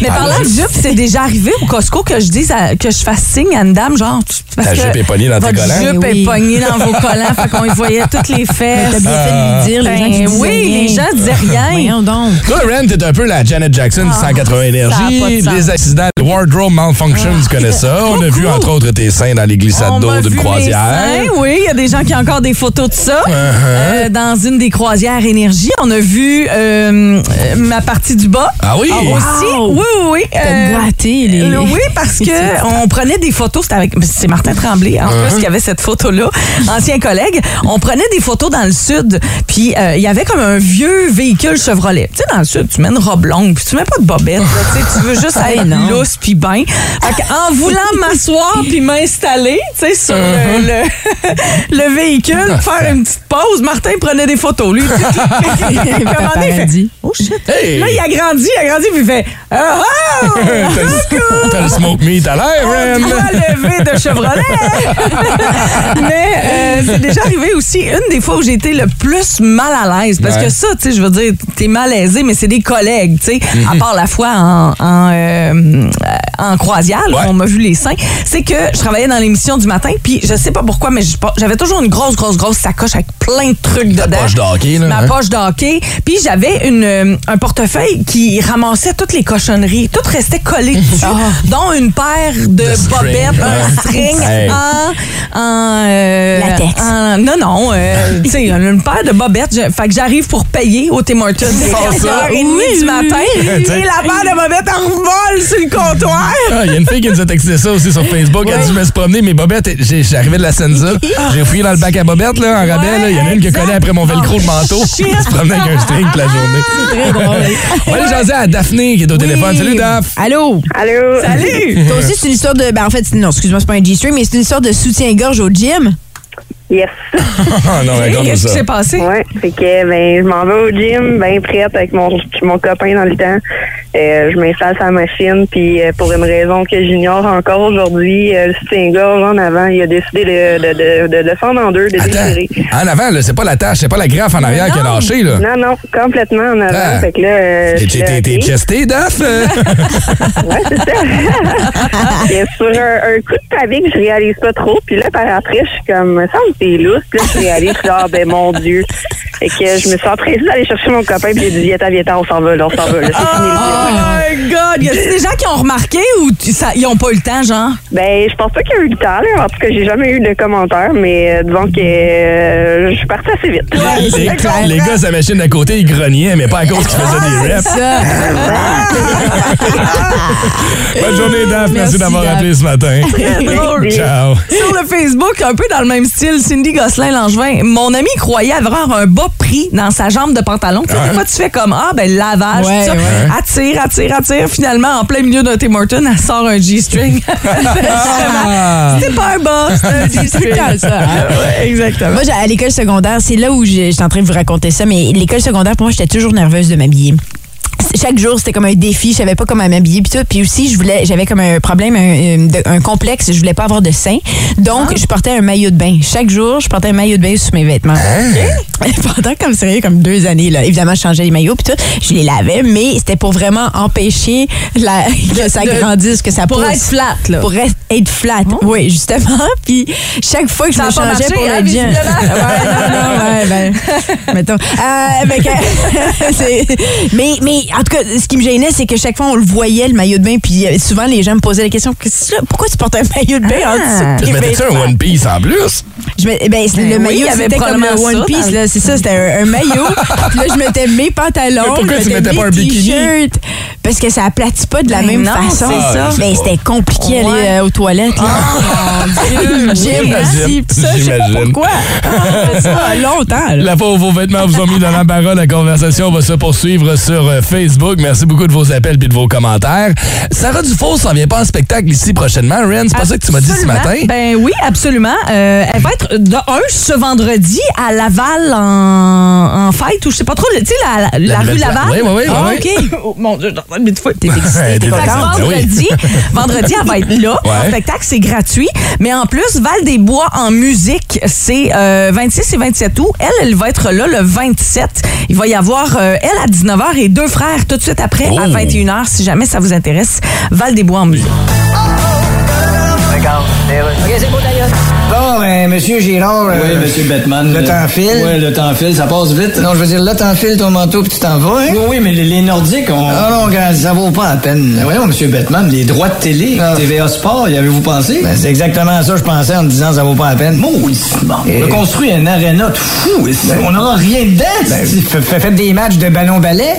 Speaker 4: Mais
Speaker 3: Ah,
Speaker 4: parlant
Speaker 3: là,
Speaker 4: de jupe, c'est déjà arrivé au Costco que je dise à- que je fasse signe à une dame, genre. tu- Parce
Speaker 3: Ta
Speaker 4: que
Speaker 3: jupe est pognée dans tes
Speaker 4: votre
Speaker 3: collants?
Speaker 4: jupe
Speaker 5: Oui.
Speaker 4: est pognée dans vos collants, fait qu'on y voyait toutes les fesses.
Speaker 5: T'as bien fait de lui dire, les gens qui
Speaker 4: Ben oui,
Speaker 5: rien.
Speaker 4: les gens disaient rien.
Speaker 5: Voyons donc.
Speaker 3: Toi, Ren, t'es un peu la Janet Jackson 180
Speaker 4: Ah, ça a pas
Speaker 3: Énergie.
Speaker 4: de sens.
Speaker 3: Les accidents wardrobe malfunction, tu connais ça. On a vu, entre autres, tes seins dans les glissades d'eau d'une
Speaker 4: vu mes
Speaker 3: croisière.
Speaker 4: seins, oui, il y a des gens qui ont encore des photos de ça.
Speaker 3: Uh-huh.
Speaker 4: Euh, dans une des croisières énergie, on a vu euh, ma partie du bas.
Speaker 3: Ah oui?
Speaker 4: Aussi, oui, oui, oui. Euh,
Speaker 5: gratté les...
Speaker 4: Euh, Oui, parce que on prenait des photos, c'était avec c'est Martin Tremblay en
Speaker 3: Uh-huh.
Speaker 4: plus qui avait cette photo là, ancien collègue. On prenait des photos dans le sud, puis euh, il y avait comme un vieux véhicule Chevrolet. Tu sais dans le sud, tu mets une robe longue, puis tu mets pas de bobette, là, tu veux juste être
Speaker 5: non.
Speaker 4: Lousse puis bien. En voulant m'asseoir puis m'installer, tu sais sur
Speaker 3: Uh-huh.
Speaker 4: le, le, le véhicule, faire une petite pause, Martin prenait des photos lui. donné, il fait. Oh shit.
Speaker 3: Hey!
Speaker 4: Là, il a grandi, il a grandi, puis il fait Ah ah!
Speaker 3: T'as le- T'as le smoke meat à l'air, Ren!
Speaker 4: lever de Chevrolet. Mais euh, c'est déjà arrivé aussi une des fois où j'ai été le plus mal à l'aise. Parce
Speaker 3: Ouais.
Speaker 4: que ça, tu sais, je veux dire, t'es malaisé, mais c'est des collègues, tu sais. À part la fois en, en, euh, en croisière,
Speaker 3: Ouais.
Speaker 4: on m'a vu les seins. C'est que je travaillais dans l'émission du matin, puis je sais pas pourquoi, mais j'avais toujours une grosse, grosse, grosse sacoche avec plein de trucs dedans.
Speaker 3: poche de hockey, là,
Speaker 4: Ma
Speaker 3: hein?
Speaker 4: poche de hockey. Puis j'avais une, euh, un portefeuille qui ramassait toutes les cochonneries. Tout restait collé dessus, dont une paire de,
Speaker 3: string,
Speaker 4: bobettes, un string
Speaker 3: Hey.
Speaker 4: en... en euh,
Speaker 5: Latex.
Speaker 4: en- non, non. euh, tu sais, une paire de bobettes. Je- fait que j'arrive pour payer au Tim Hortons.
Speaker 3: Sors ça.
Speaker 4: 4h30 du matin. Et la paire de bobettes en vol sur le comptoir.
Speaker 3: Ah, Il y a une fille qui nous a texté ça aussi sur Facebook. Elle dit Je me suis promené, mes bobettes, j'ai- j'arrivais de la Senza. J'ai fouillé dans le bac à bobettes, là, en rabais. là. Il y en a une qui a collé après mon velcro de manteau.
Speaker 4: shit.
Speaker 3: Elle se promenait avec un string toute la journée.
Speaker 5: Très drôle.
Speaker 3: On va aller jaser à Daphné qui est au téléphone. Salut, Daph.
Speaker 5: Allô?
Speaker 6: Allô?
Speaker 4: Salut!
Speaker 5: Toi aussi, c'est une histoire de. Ben, en fait, c'est- non, excuse-moi, c'est pas un G-string, mais c'est une histoire de soutien-gorge au gym.
Speaker 6: Yes.
Speaker 3: Ah non,
Speaker 4: Qu'est-ce qui s'est passé?
Speaker 6: Ouais, fait que ben je m'en vais au gym, bien prête avec mon mon copain dans le temps. Euh, je m'installe la machine, puis euh, pour une raison que j'ignore encore aujourd'hui, euh, le soutien-gorge en avant, il a décidé de, de, de, fendre en deux, de déchirer.
Speaker 3: en avant, là, c'est pas la tâche, c'est pas la graffe en arrière qui a lâché, là.
Speaker 6: Non, non, complètement en avant.
Speaker 3: Ah.
Speaker 6: Fait que là,
Speaker 3: T'es- chesté, Daph?
Speaker 6: Ouais, c'est ça. Sur un, coup de pavé que je réalise pas trop, puis là, par après, je suis comme, me semble que c'est lousse. Puis là, je réalise, ah, ben, mon Dieu. Et que je me suis empressée d'aller chercher mon copain, puis j'ai dit, viens, viens, on s'en va, là, on s'en va, là. C'est fini le
Speaker 4: Oh my God! Y a des gens qui ont remarqué ou ça- ils ont pas eu le temps, genre?
Speaker 6: Ben, je pense pas qu'il y a eu le temps, là. En tout cas, j'ai jamais eu de commentaires, mais euh, disons que euh, je suis partie assez vite.
Speaker 3: les, les gars, sa machine d'à côté, ils grognaient, mais pas à cause qu'ils faisaient des reps.
Speaker 5: Ça.
Speaker 3: Bonne journée, Daph. Merci,
Speaker 5: Merci,
Speaker 3: d'avoir
Speaker 5: Daph.
Speaker 3: appelé ce matin. Ciao.
Speaker 4: Sur le Facebook, un peu dans le même style, Cindy Gosselin-Langevin, mon ami croyait avoir un bas pris dans sa jambe de pantalon. Tu sais, des fois, tu fais comme, ah, ben, lavage,
Speaker 5: Ouais,
Speaker 4: tout ça.
Speaker 5: ouais.
Speaker 4: Attire, attire, attire. Finalement, en plein milieu d'un Tim Hortons, elle sort un G-string.
Speaker 3: Ah.
Speaker 4: C'était pas un bas, c'était un G-string.
Speaker 5: Hein?
Speaker 4: Ouais, exactement.
Speaker 5: Moi, j'ai- à l'école secondaire, c'est là où j'étais en train de vous raconter ça, mais l'école secondaire, pour moi, j'étais toujours nerveuse de m'habiller. Chaque jour, c'était comme un défi. Je savais pas comment m'habiller puis tout. Puis aussi, je voulais, j'avais comme un problème, un, complexe. Je voulais pas avoir de seins. Donc, je portais un maillot de bain. Chaque jour, je portais un maillot de bain sous mes vêtements. Pendant comme sérieux, comme deux années, là. Évidemment, je changeais les maillots puis tout. Je les lavais, mais c'était pour vraiment empêcher la, que ça
Speaker 4: de-
Speaker 5: grandisse, que ça
Speaker 4: pour
Speaker 5: pousse.
Speaker 4: être flat, là.
Speaker 5: Pour être, être flat. Oui, justement. Puis chaque fois que je me changeais
Speaker 4: marché,
Speaker 5: pour
Speaker 4: hein, visiblement.
Speaker 5: Ouais, non, non, ouais, ben, mettons. Euh, ben, mais, mais en tout cas, ce qui me gênait, c'est que chaque fois, on le voyait, le maillot de bain, puis euh, souvent, les gens me posaient la question pourquoi tu portes un maillot de bain en dessous de
Speaker 3: Je
Speaker 5: tes
Speaker 3: mettais-tu un? One Piece en plus?
Speaker 5: Je mets- ben,
Speaker 4: Ben
Speaker 5: le
Speaker 4: oui,
Speaker 5: maillot,
Speaker 4: il y avait
Speaker 5: c'était comme
Speaker 4: probablement
Speaker 5: One Piece,
Speaker 4: dans
Speaker 5: là, c'est ça, c'était un, un maillot. puis là, je mettais mes pantalons.
Speaker 3: Mais pourquoi
Speaker 5: je
Speaker 3: tu mettais
Speaker 5: mes
Speaker 3: pas un bikini?
Speaker 5: Parce que ça aplatit pas de la
Speaker 4: Ben
Speaker 5: même
Speaker 4: non,
Speaker 5: façon.
Speaker 4: c'est ça.
Speaker 5: Mais c'était compliqué
Speaker 4: Ouais.
Speaker 5: aller euh, aux toilettes. Là.
Speaker 4: Dieu.
Speaker 5: Je sais pas
Speaker 3: J'imagine.
Speaker 5: pourquoi. On fait ça longtemps. là.
Speaker 3: La fois où vos vêtements vous ont mis dans l'embarras, la conversation va se poursuivre sur euh, Facebook. Merci beaucoup de vos appels et de vos commentaires. Sarah Dufault s'en vient pas en spectacle ici prochainement. Ren, c'est pas ça que tu m'as dit ce matin?
Speaker 4: Ben oui, absolument. Euh, elle va être de un ce vendredi à Laval en, en fête ou je sais pas trop, tu sais la, la, la rue Laval?
Speaker 3: Oui, oui, oui,
Speaker 4: Ah,
Speaker 3: oui.
Speaker 4: OK. Oh, mon dieu, j'en ai mille fois.
Speaker 5: T'es excitée, t'es.
Speaker 3: Ben
Speaker 4: vendredi, vendredi, elle va être là.
Speaker 3: Ouais.
Speaker 4: En spectacle, c'est gratuit. Mais en plus, Val des Bois en musique, c'est euh, 26 et 27 août. Elle, elle va être là le 27. Il va y avoir, euh, elle, à 19h et deux frères tout de suite après à
Speaker 3: Oh.
Speaker 4: 21h, si jamais ça vous intéresse. Val des Bois en musique.
Speaker 14: Bon, ben, monsieur Girard. euh,
Speaker 15: Oui, monsieur Batman.
Speaker 14: Le temps file.
Speaker 15: Oui, le temps file, ça passe vite.
Speaker 14: Non, je veux dire, là, t'enfiles ton manteau puis tu t'en vas, hein?
Speaker 15: Oui, oui, mais les, les Nordiques ont.
Speaker 14: Ah non, regarde, ça vaut pas la peine.
Speaker 15: Ben voyons, monsieur Batman, les droits de télé,
Speaker 14: Ah.
Speaker 15: TVA Sport, y avez-vous pensé?
Speaker 14: Ben, c'est exactement ça, je pensais en disant ça vaut pas la peine.
Speaker 15: Maudit, bon.
Speaker 14: Eh.
Speaker 15: On a construit un aréna de fou. et c'est- on n'aura rien dedans.
Speaker 14: Ben, faites des matchs de ballon-ballet?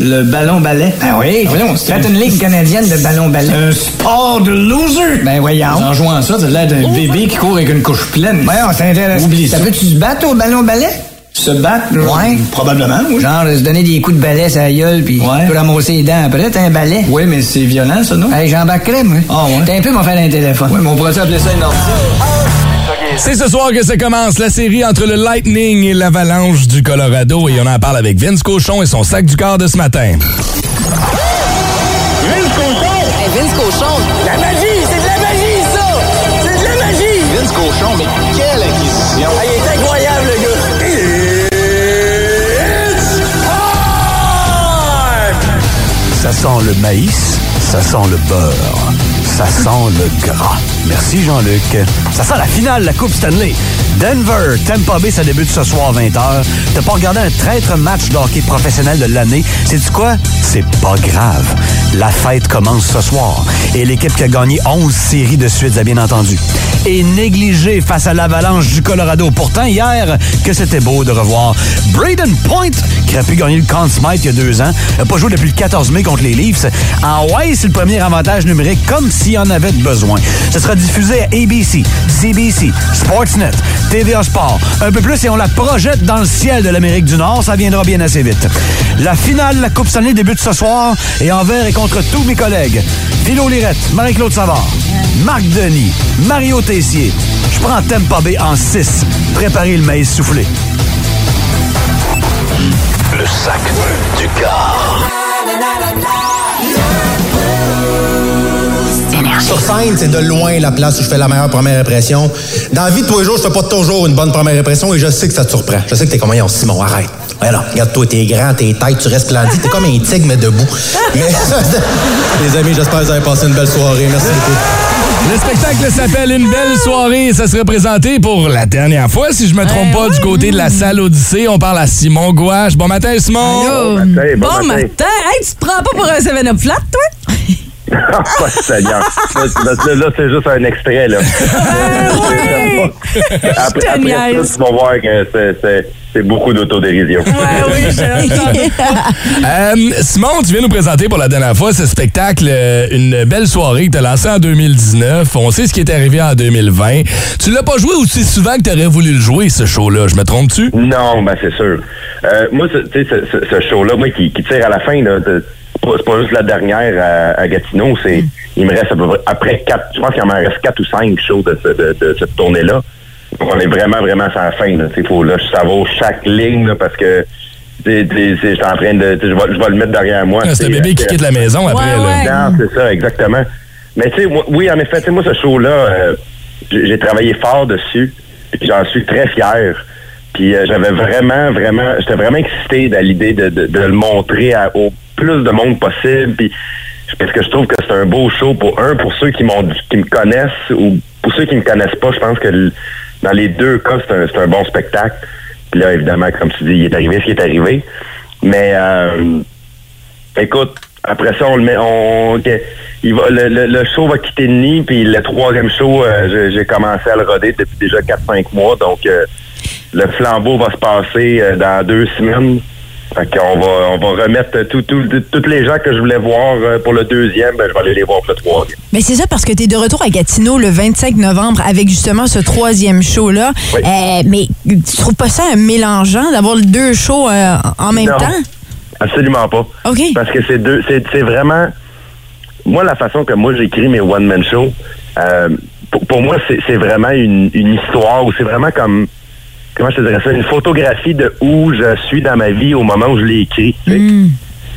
Speaker 15: Le ballon ballet.
Speaker 14: Ben oui.
Speaker 15: voyons, c'est
Speaker 14: Faites une ligue canadienne de ballon-ballet.
Speaker 15: un sport de loser.
Speaker 14: Ben voyons.
Speaker 15: En jouant à ça, t'as l'air d'un bébé qui court avec une couche pleine.
Speaker 14: Voyons, c'est intéressant.
Speaker 15: Oublie ça.
Speaker 14: Ça peut-tu se battre au ballon-ballet?
Speaker 15: Se battre?
Speaker 14: Ouais.
Speaker 15: Probablement, oui.
Speaker 14: Genre, se donner des coups de balai sur la gueule puis
Speaker 15: Ouais.
Speaker 14: tu peux ramasser les dents après, t'as un balai.
Speaker 15: Oui, mais c'est violent, ça, non?
Speaker 14: Hey, j'embarquerais, moi.
Speaker 15: Ah, ouais.
Speaker 14: T'as un peu m'en faire un téléphone.
Speaker 15: Oui, mais on pourrait appeler ça une.
Speaker 3: C'est ce soir que ça commence, la série entre le Lightning et l'Avalanche du Colorado. Et on en parle avec Vince Cochon et son sac du corps de ce matin.
Speaker 2: Vince Cochon.
Speaker 7: La magie, c'est de la magie, ça! C'est de la magie!
Speaker 16: Vince Cochon, mais quelle acquisition!
Speaker 7: Ah, il est incroyable, le gars!
Speaker 17: Ça sent le maïs, ça sent le beurre, ça sent le gras. Merci Jean-Luc. Ça sent la finale la Coupe Stanley. Denver, Tampa Bay, ça débute ce soir 20h. T'as pas regardé un traître match de hockey professionnel de l'année? Sais-tu quoi? C'est pas grave. La fête commence ce soir. Et l'équipe qui a gagné 11 séries de suite, a bien entendu. Et négligée face à l'avalanche du Colorado. Pourtant, hier, que c'était beau de revoir Braden Point, qui a pu gagner le Conn Smythe il y a deux ans, a pas joué depuis le 14 mai contre les Leafs. En Hawaii, c'est le premier avantage numérique, comme s'il y en avait besoin. Ce sera diffusé à ABC, CBC, Sportsnet, TVA Sport. Un peu plus et on la projette dans le ciel de l'Amérique du Nord. Ça viendra bien assez vite. La finale de la Coupe Stanley débute ce soir et envers et contre tous mes collègues. Philo Lirette, Marie-Claude Savard, Marc Denis, Mario Tessier. Je prends Tampa Bay en 6. Préparez le maïs soufflé.
Speaker 1: Le sac du corps.
Speaker 18: Sur scène, c'est de loin la place où je fais la meilleure première impression. Dans la vie de tous les jours, je fais pas toujours une bonne première impression et je sais que ça te surprend. Je sais que t'es comme, Simon, arrête. Non, regarde-toi, t'es grand, t'es tête, tu resplendis, t'es comme un tigre, mais debout. Mais, les amis, j'espère que vous avez passé une belle soirée. Merci beaucoup.
Speaker 3: Le spectacle s'appelle Une belle soirée. Ça serait présenté pour la dernière fois, si je me trompe pas, du côté de la salle Odyssée. On parle à Simon Gouache. Bon matin, Simon.
Speaker 4: Bon, matin. Hey, tu te prends pas pour un 7-Up flat, toi?
Speaker 12: Oh, Seigneur. Là, là, là, c'est juste un extrait, là. après, après ça, tu vas voir que c'est- c'est- c'est beaucoup d'autodérision.
Speaker 3: Euh, Simon, tu viens nous présenter pour la dernière fois ce spectacle, euh, une belle soirée que tu as lancé en 2019. On sait ce qui est arrivé en 2020. Tu l'as pas joué aussi souvent que tu aurais voulu le jouer, ce show-là. Je me trompe-tu?
Speaker 12: Non, ben c'est sûr. Euh, moi, ce- tu sais, ce, ce- ce show-là, moi, qui, qui tire à la fin, là, de- pas- c'est pas juste la dernière à, à Gatineau, c'est il me reste à peu près après quatre, je pense qu'il m'en reste quatre ou cinq shows de, ce- de, de cette tournée-là. Donc on est vraiment, vraiment la fin. Là, faut, là, je savoure chaque ligne là, parce que
Speaker 19: t'sais, t'sais, c'est- j'étais en train de. t'sais, Je vais, je vais le mettre derrière moi.
Speaker 3: Ah, c'est le bébé qui quitte la maison après,
Speaker 4: Ouais,
Speaker 3: là.
Speaker 19: Non, c'est ça, exactement. Mais tu sais, oui, en effet, tu sais, moi, ce show-là, euh, j'ai travaillé fort dessus. J'en suis très fier. Puis euh, j'avais vraiment, vraiment, j'étais vraiment excité à l'idée de, de- de le montrer à- au plus de monde possible. Puis parce que je trouve que c'est un beau show pour un, pour ceux qui m'ont qui me connaissent ou pour ceux qui me connaissent pas, je pense que dans les deux cas, c'est un, c'est un bon spectacle. Puis là, évidemment, comme tu dis, il est arrivé ce qui est arrivé. Mais euh, écoute, après ça, on le met, on, ok, il va, le, le- le show va quitter le nid, puis le troisième show, euh, j'ai- j'ai commencé à le roder depuis déjà 4-5 mois, donc euh, le flambeau va se passer euh, dans deux semaines. Fait qu'on va, on va remettre tout, tout, tout- tous les gens que je voulais voir euh, pour le deuxième, ben, je vais aller les voir pour le troisième.
Speaker 5: Mais c'est ça parce que tu es de retour à Gatineau le 25 novembre avec justement ce troisième show-là.
Speaker 19: Oui.
Speaker 5: Euh, mais tu trouves pas ça mélangeant d'avoir les deux shows euh, en même
Speaker 19: Non,
Speaker 5: temps?
Speaker 19: Absolument pas.
Speaker 5: OK.
Speaker 19: Parce que c'est deux, c'est, vraiment, moi la façon que moi j'écris mes one man shows, euh, pour, pour moi c'est, c'est vraiment une, une histoire ou c'est vraiment comme, comment je te dirais ça, une photographie de où je suis dans ma vie au moment où je l'ai écrit. sais.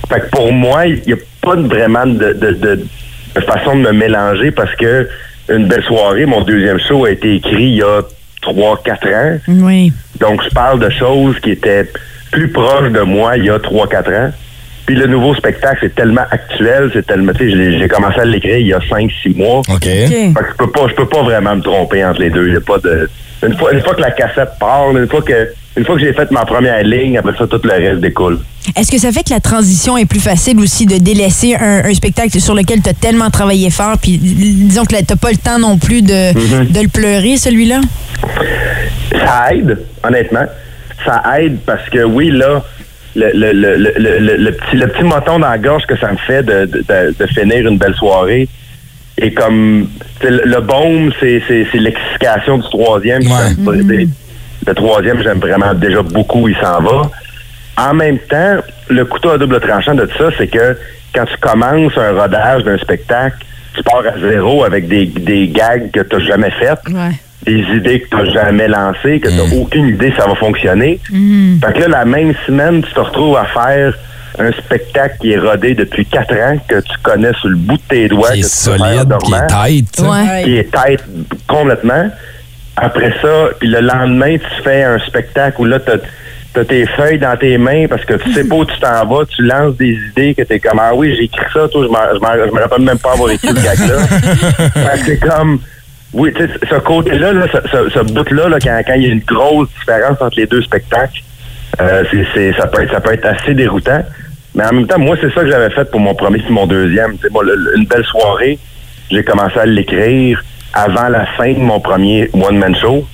Speaker 19: Fait que pour moi, il n'y a pas vraiment de, de, de- de façon de me mélanger parce que une belle soirée, mon deuxième show a été écrit il y a 3-4 ans.
Speaker 5: Oui.
Speaker 19: Donc, je parle de choses qui étaient plus proches de moi il y a 3-4 ans. Puis le nouveau spectacle, c'est tellement actuel, c'est tellement, tu sais, j'ai commencé à l'écrire il y a 5-6 mois.
Speaker 3: OK.
Speaker 19: Fait que je peux pas, je peux pas vraiment me tromper entre les deux. Il y a pas de, une fois, une fois que la cassette part, une fois que, une fois que j'ai fait ma première ligne, après ça, tout le reste découle.
Speaker 5: Est-ce que ça fait que la transition est plus facile aussi de délaisser un, un spectacle sur lequel tu as tellement travaillé fort, puis disons que tu pas le temps non plus de,
Speaker 19: Mhm.
Speaker 5: de le pleurer, celui-là?
Speaker 19: Ça aide, honnêtement. Ça aide parce que oui, là, le, le, le, le, le, le petit, le petit moton dans la gorge que ça me fait de, de, de- de finir une belle soirée. Et comme tu sais, le, le baume, c'est, c'est, c'est l'excitation du troisième. Le, le troisième, j'aime vraiment déjà beaucoup, il s'en va. En même temps, le couteau à double tranchant de tout ça, c'est que quand tu commences un rodage d'un spectacle, tu pars à zéro avec des, des gags que tu n'as jamais faites des idées que tu n'as jamais lancées, que tu n'as aucune idée si ça va fonctionner. Fait que là, la même semaine, tu te retrouves à faire un spectacle qui est rodé depuis quatre ans, que tu connais sur le bout de tes doigts.
Speaker 3: Qui est
Speaker 19: que
Speaker 3: solide,
Speaker 19: en
Speaker 3: qui est
Speaker 19: dormant,
Speaker 3: tight. Ouais.
Speaker 19: Qui est tight complètement. Après ça, puis le lendemain, tu fais un spectacle où là, tu as tes feuilles dans tes mains parce que tu sais pas où tu t'en vas, tu lances des idées que tu es comme Ah oui, j'ai écrit ça, toi, je me rappelle même pas avoir écrit ce gag-là. Que c'est comme oui, tu sais, ce côté-là, là, ce, ce- ce bout-là, là, quand, quand il y a une grosse différence entre les deux spectacles, euh, c'est, c'est- ça, peut être, ça peut être assez déroutant. Mais en même temps, moi, c'est ça que j'avais fait pour mon premier et mon deuxième. Tu sais, moi, le- le- une belle soirée, j'ai commencé à l'écrire avant la fin de mon premier one-man show.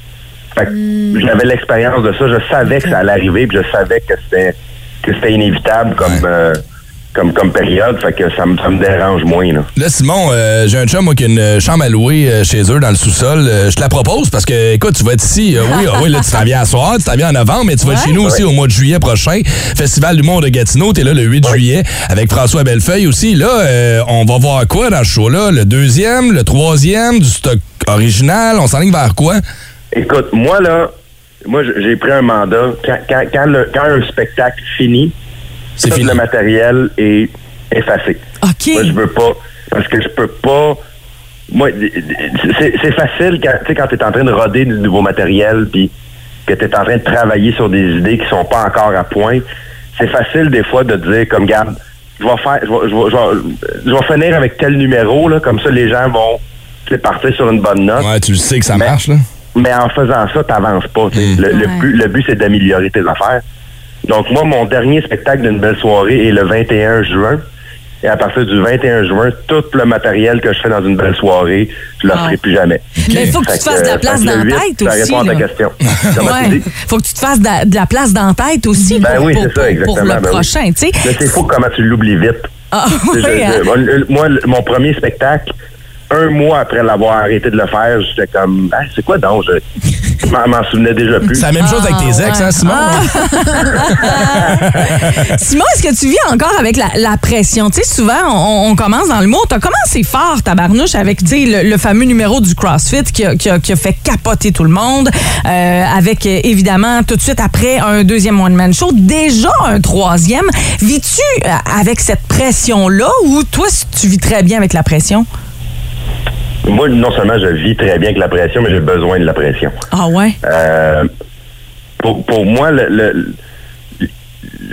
Speaker 19: Fait que j'avais l'expérience de ça. Je savais que ça allait arriver, puis je savais que c'était que c'était inévitable comme, euh, comme, comme période. Fait que ça me, ça me dérange moins. Là.
Speaker 3: Là, Simon, euh, j'ai un chum moi, qui a une chambre à louer euh, chez eux dans le sous-sol. Euh, je te la propose parce que, écoute, tu vas être ici. euh, oui, ah oui, là, tu t'en viens à soir, tu t'en viens en novembre, mais tu vas être chez nous aussi au mois de juillet prochain. Festival du monde de Gatineau, t'es là le 8 juillet avec François Bellefeuille aussi. Là, euh, on va voir quoi dans ce show-là? Le deuxième, le troisième, du stock original? On s'enligne vers quoi?
Speaker 19: Écoute, moi, là, moi, j'ai pris un mandat. Quand, quand, quand, le- quand un spectacle finit, tout le matériel est effacé.
Speaker 4: OK.
Speaker 19: Moi, je veux pas. Parce que je peux pas. Moi, c'est facile quand quand tu es en train de roder du nouveau matériel, puis que tu es en train de travailler sur des idées qui sont pas encore à point. C'est facile des fois de dire, comme, garde, je vais faire, je vais, je vais- je vais- je vais finir avec tel numéro, là, comme ça les gens vont partir sur une bonne note.
Speaker 3: Ouais, tu le sais que ça marche, là.
Speaker 19: Mais en faisant ça, t'avances pas. tu sais. Le, but, le but, c'est d'améliorer tes affaires. Donc, moi, mon dernier spectacle d'une belle soirée est le 21 juin. Et à partir du 21 juin, tout le matériel que je fais dans une belle soirée, je ne le
Speaker 4: Ah.
Speaker 19: ferai plus jamais.
Speaker 4: Mais il faut que tu te fasses de la
Speaker 19: euh,
Speaker 4: place dans la
Speaker 19: 8,
Speaker 4: tête
Speaker 19: Ça
Speaker 4: aussi,
Speaker 19: répond à ta question. Dis?
Speaker 4: Faut que tu te fasses de la, place dans la tête aussi
Speaker 19: Ben
Speaker 4: pour,
Speaker 19: oui,
Speaker 4: pour-
Speaker 19: c'est ça,
Speaker 4: pour- le
Speaker 19: ben oui.
Speaker 4: prochain, tu sais.
Speaker 19: Mais c'est fou comment tu l'oublies vite.
Speaker 4: Ah,
Speaker 19: Je- je-
Speaker 4: hein?
Speaker 19: moi, le- moi, le- mon premier spectacle, un mois après l'avoir arrêté de le faire, j'étais comme, Ah, c'est quoi donc? Je, je m'en souvenais déjà plus.
Speaker 3: C'est la même chose avec tes ex, hein, Simon?
Speaker 4: Simon, est-ce que tu vis encore avec la, la pression? Tu sais, souvent, on, on commence dans le mot. Tu as commencé fort, tabarnouche, avec tu sais, le, le fameux numéro du CrossFit qui a, qui a- qui a fait capoter tout le monde. Euh, avec, euh, évidemment, tout de suite après, un deuxième one-man show. Déjà un troisième. Vis-tu euh, avec cette pression-là ou toi, tu vis très bien avec la pression?
Speaker 19: Moi, non seulement je vis très bien avec la pression, mais j'ai besoin de la pression.
Speaker 4: Ah ouais?
Speaker 19: Euh, pour, pour moi, le- le-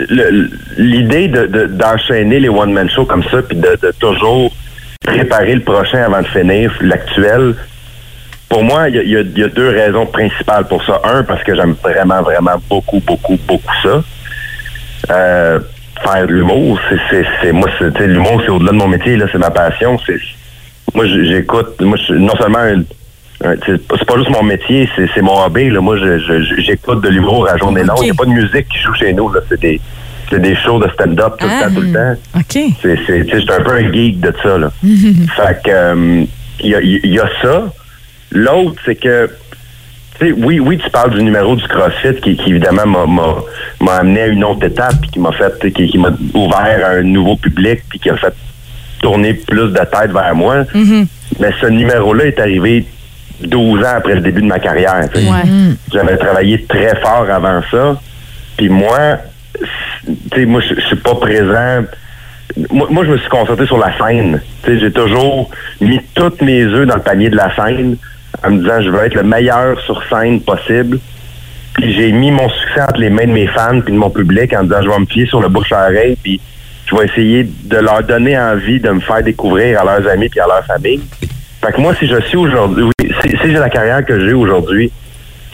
Speaker 19: le- l'idée de- de- d'enchaîner les one-man shows comme ça, puis de, de toujours préparer le prochain avant de finir l'actuel, pour moi, il y y a- il y a deux raisons principales pour ça. Un, parce que j'aime vraiment, vraiment beaucoup, beaucoup, beaucoup ça. Euh, faire de l'humour, c'est, c'est, c'est- moi, c'est, l'humour, c'est au-delà de mon métier, là, c'est ma passion. C'est, moi, j'écoute, moi, je- non seulement, un- c'est pas- juste mon métier, c'est, mon hobby, là. Moi, j'écoute de l'humour à journée longue. Il n'y a pas de musique qui joue chez nous, là. C'est des, c'est des shows de stand-up tout le temps, tout le temps.
Speaker 4: OK.
Speaker 19: C'est, c'est, tu sais, j'étais un peu un geek de ça, là. Fait que, euh, il y, a, il y a ça. L'autre, c'est que, tu sais, oui, oui, tu parles du numéro du CrossFit qui, qui évidemment, m'a, amené à une autre étape, puis qui m'a fait, qui, qui m'a ouvert à un nouveau public, puis qui a fait tourner plus de tête vers moi. Mais ce numéro-là est arrivé 12 ans après le début de ma carrière. sais. J'avais travaillé très fort avant ça. Puis moi, tu sais, moi, je suis pas présent. Moi, moi, je me suis concentré sur la scène. Tu sais, j'ai toujours mis tous mes œufs dans le panier de la scène en me disant je veux être le meilleur sur scène possible. Puis j'ai mis mon succès entre les mains de mes fans puis de mon public en disant je vais me fier sur le bouche à oreille puis je vais essayer de leur donner envie de me faire découvrir à leurs amis puis à leur famille. Fait que moi, si je suis aujourd'hui, oui, si, si j'ai la carrière que j'ai aujourd'hui,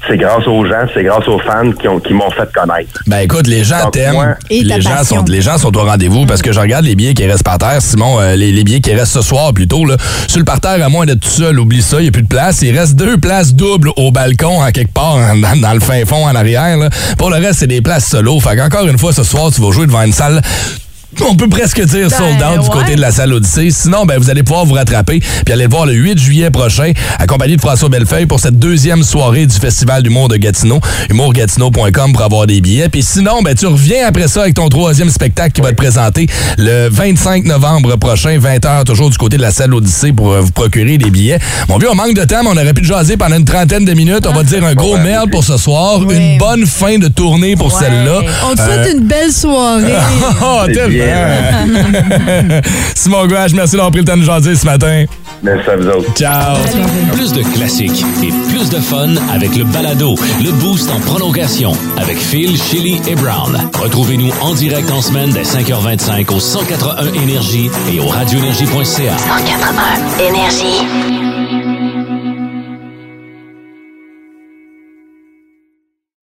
Speaker 19: c'est grâce aux gens, c'est grâce aux fans qui, ont, qui m'ont fait connaître.
Speaker 3: Ben écoute, les gens t'aiment.
Speaker 11: Et
Speaker 3: Les gens,
Speaker 11: passion.
Speaker 3: sont, les gens sont au rendez-vous parce que je regarde les billets qui restent par terre. Simon, euh, les, les billets qui restent ce soir plutôt, là, sur le parterre, à moins d'être tout seul, oublie ça, il n'y a plus de place. Il reste deux places doubles au balcon, en quelque part, en- dans, dans le fin fond, en arrière. là. Pour le reste, c'est des places solo. Fait qu'encore une fois, ce soir, tu vas jouer devant une salle on peut presque dire sold out du côté de la salle Odyssée. Sinon, ben, vous allez pouvoir vous rattraper puis aller le voir le 8 juillet prochain, accompagné de François Bellefeuille pour cette deuxième soirée du Festival d'humour de Gatineau. Humourgatineau.com pour avoir des billets. Puis sinon, ben, tu reviens après ça avec ton troisième spectacle qui va te présenter le 25 novembre prochain, 20h, toujours du côté de la salle Odyssée pour euh, vous procurer des billets. Mon vieux, on manque de temps, mais on aurait pu jaser pendant une trentaine de minutes. On va te dire un gros merde pour ce soir. Une bonne fin de tournée pour celle-là.
Speaker 11: On te
Speaker 3: Euh,
Speaker 11: souhaite une belle soirée.
Speaker 3: Oh,
Speaker 19: Bien.
Speaker 3: Simon Gouache, merci d'avoir pris le temps de jaser ce matin.
Speaker 19: Merci à vous autres.
Speaker 3: Ciao.
Speaker 1: Plus de classiques et plus de fun avec le balado, le boost en prolongation avec Phil, Chili et Brown. Retrouvez-nous en direct en semaine dès 5h25 au 181 Énergie et au radioénergie.ca.
Speaker 10: 181 Énergie.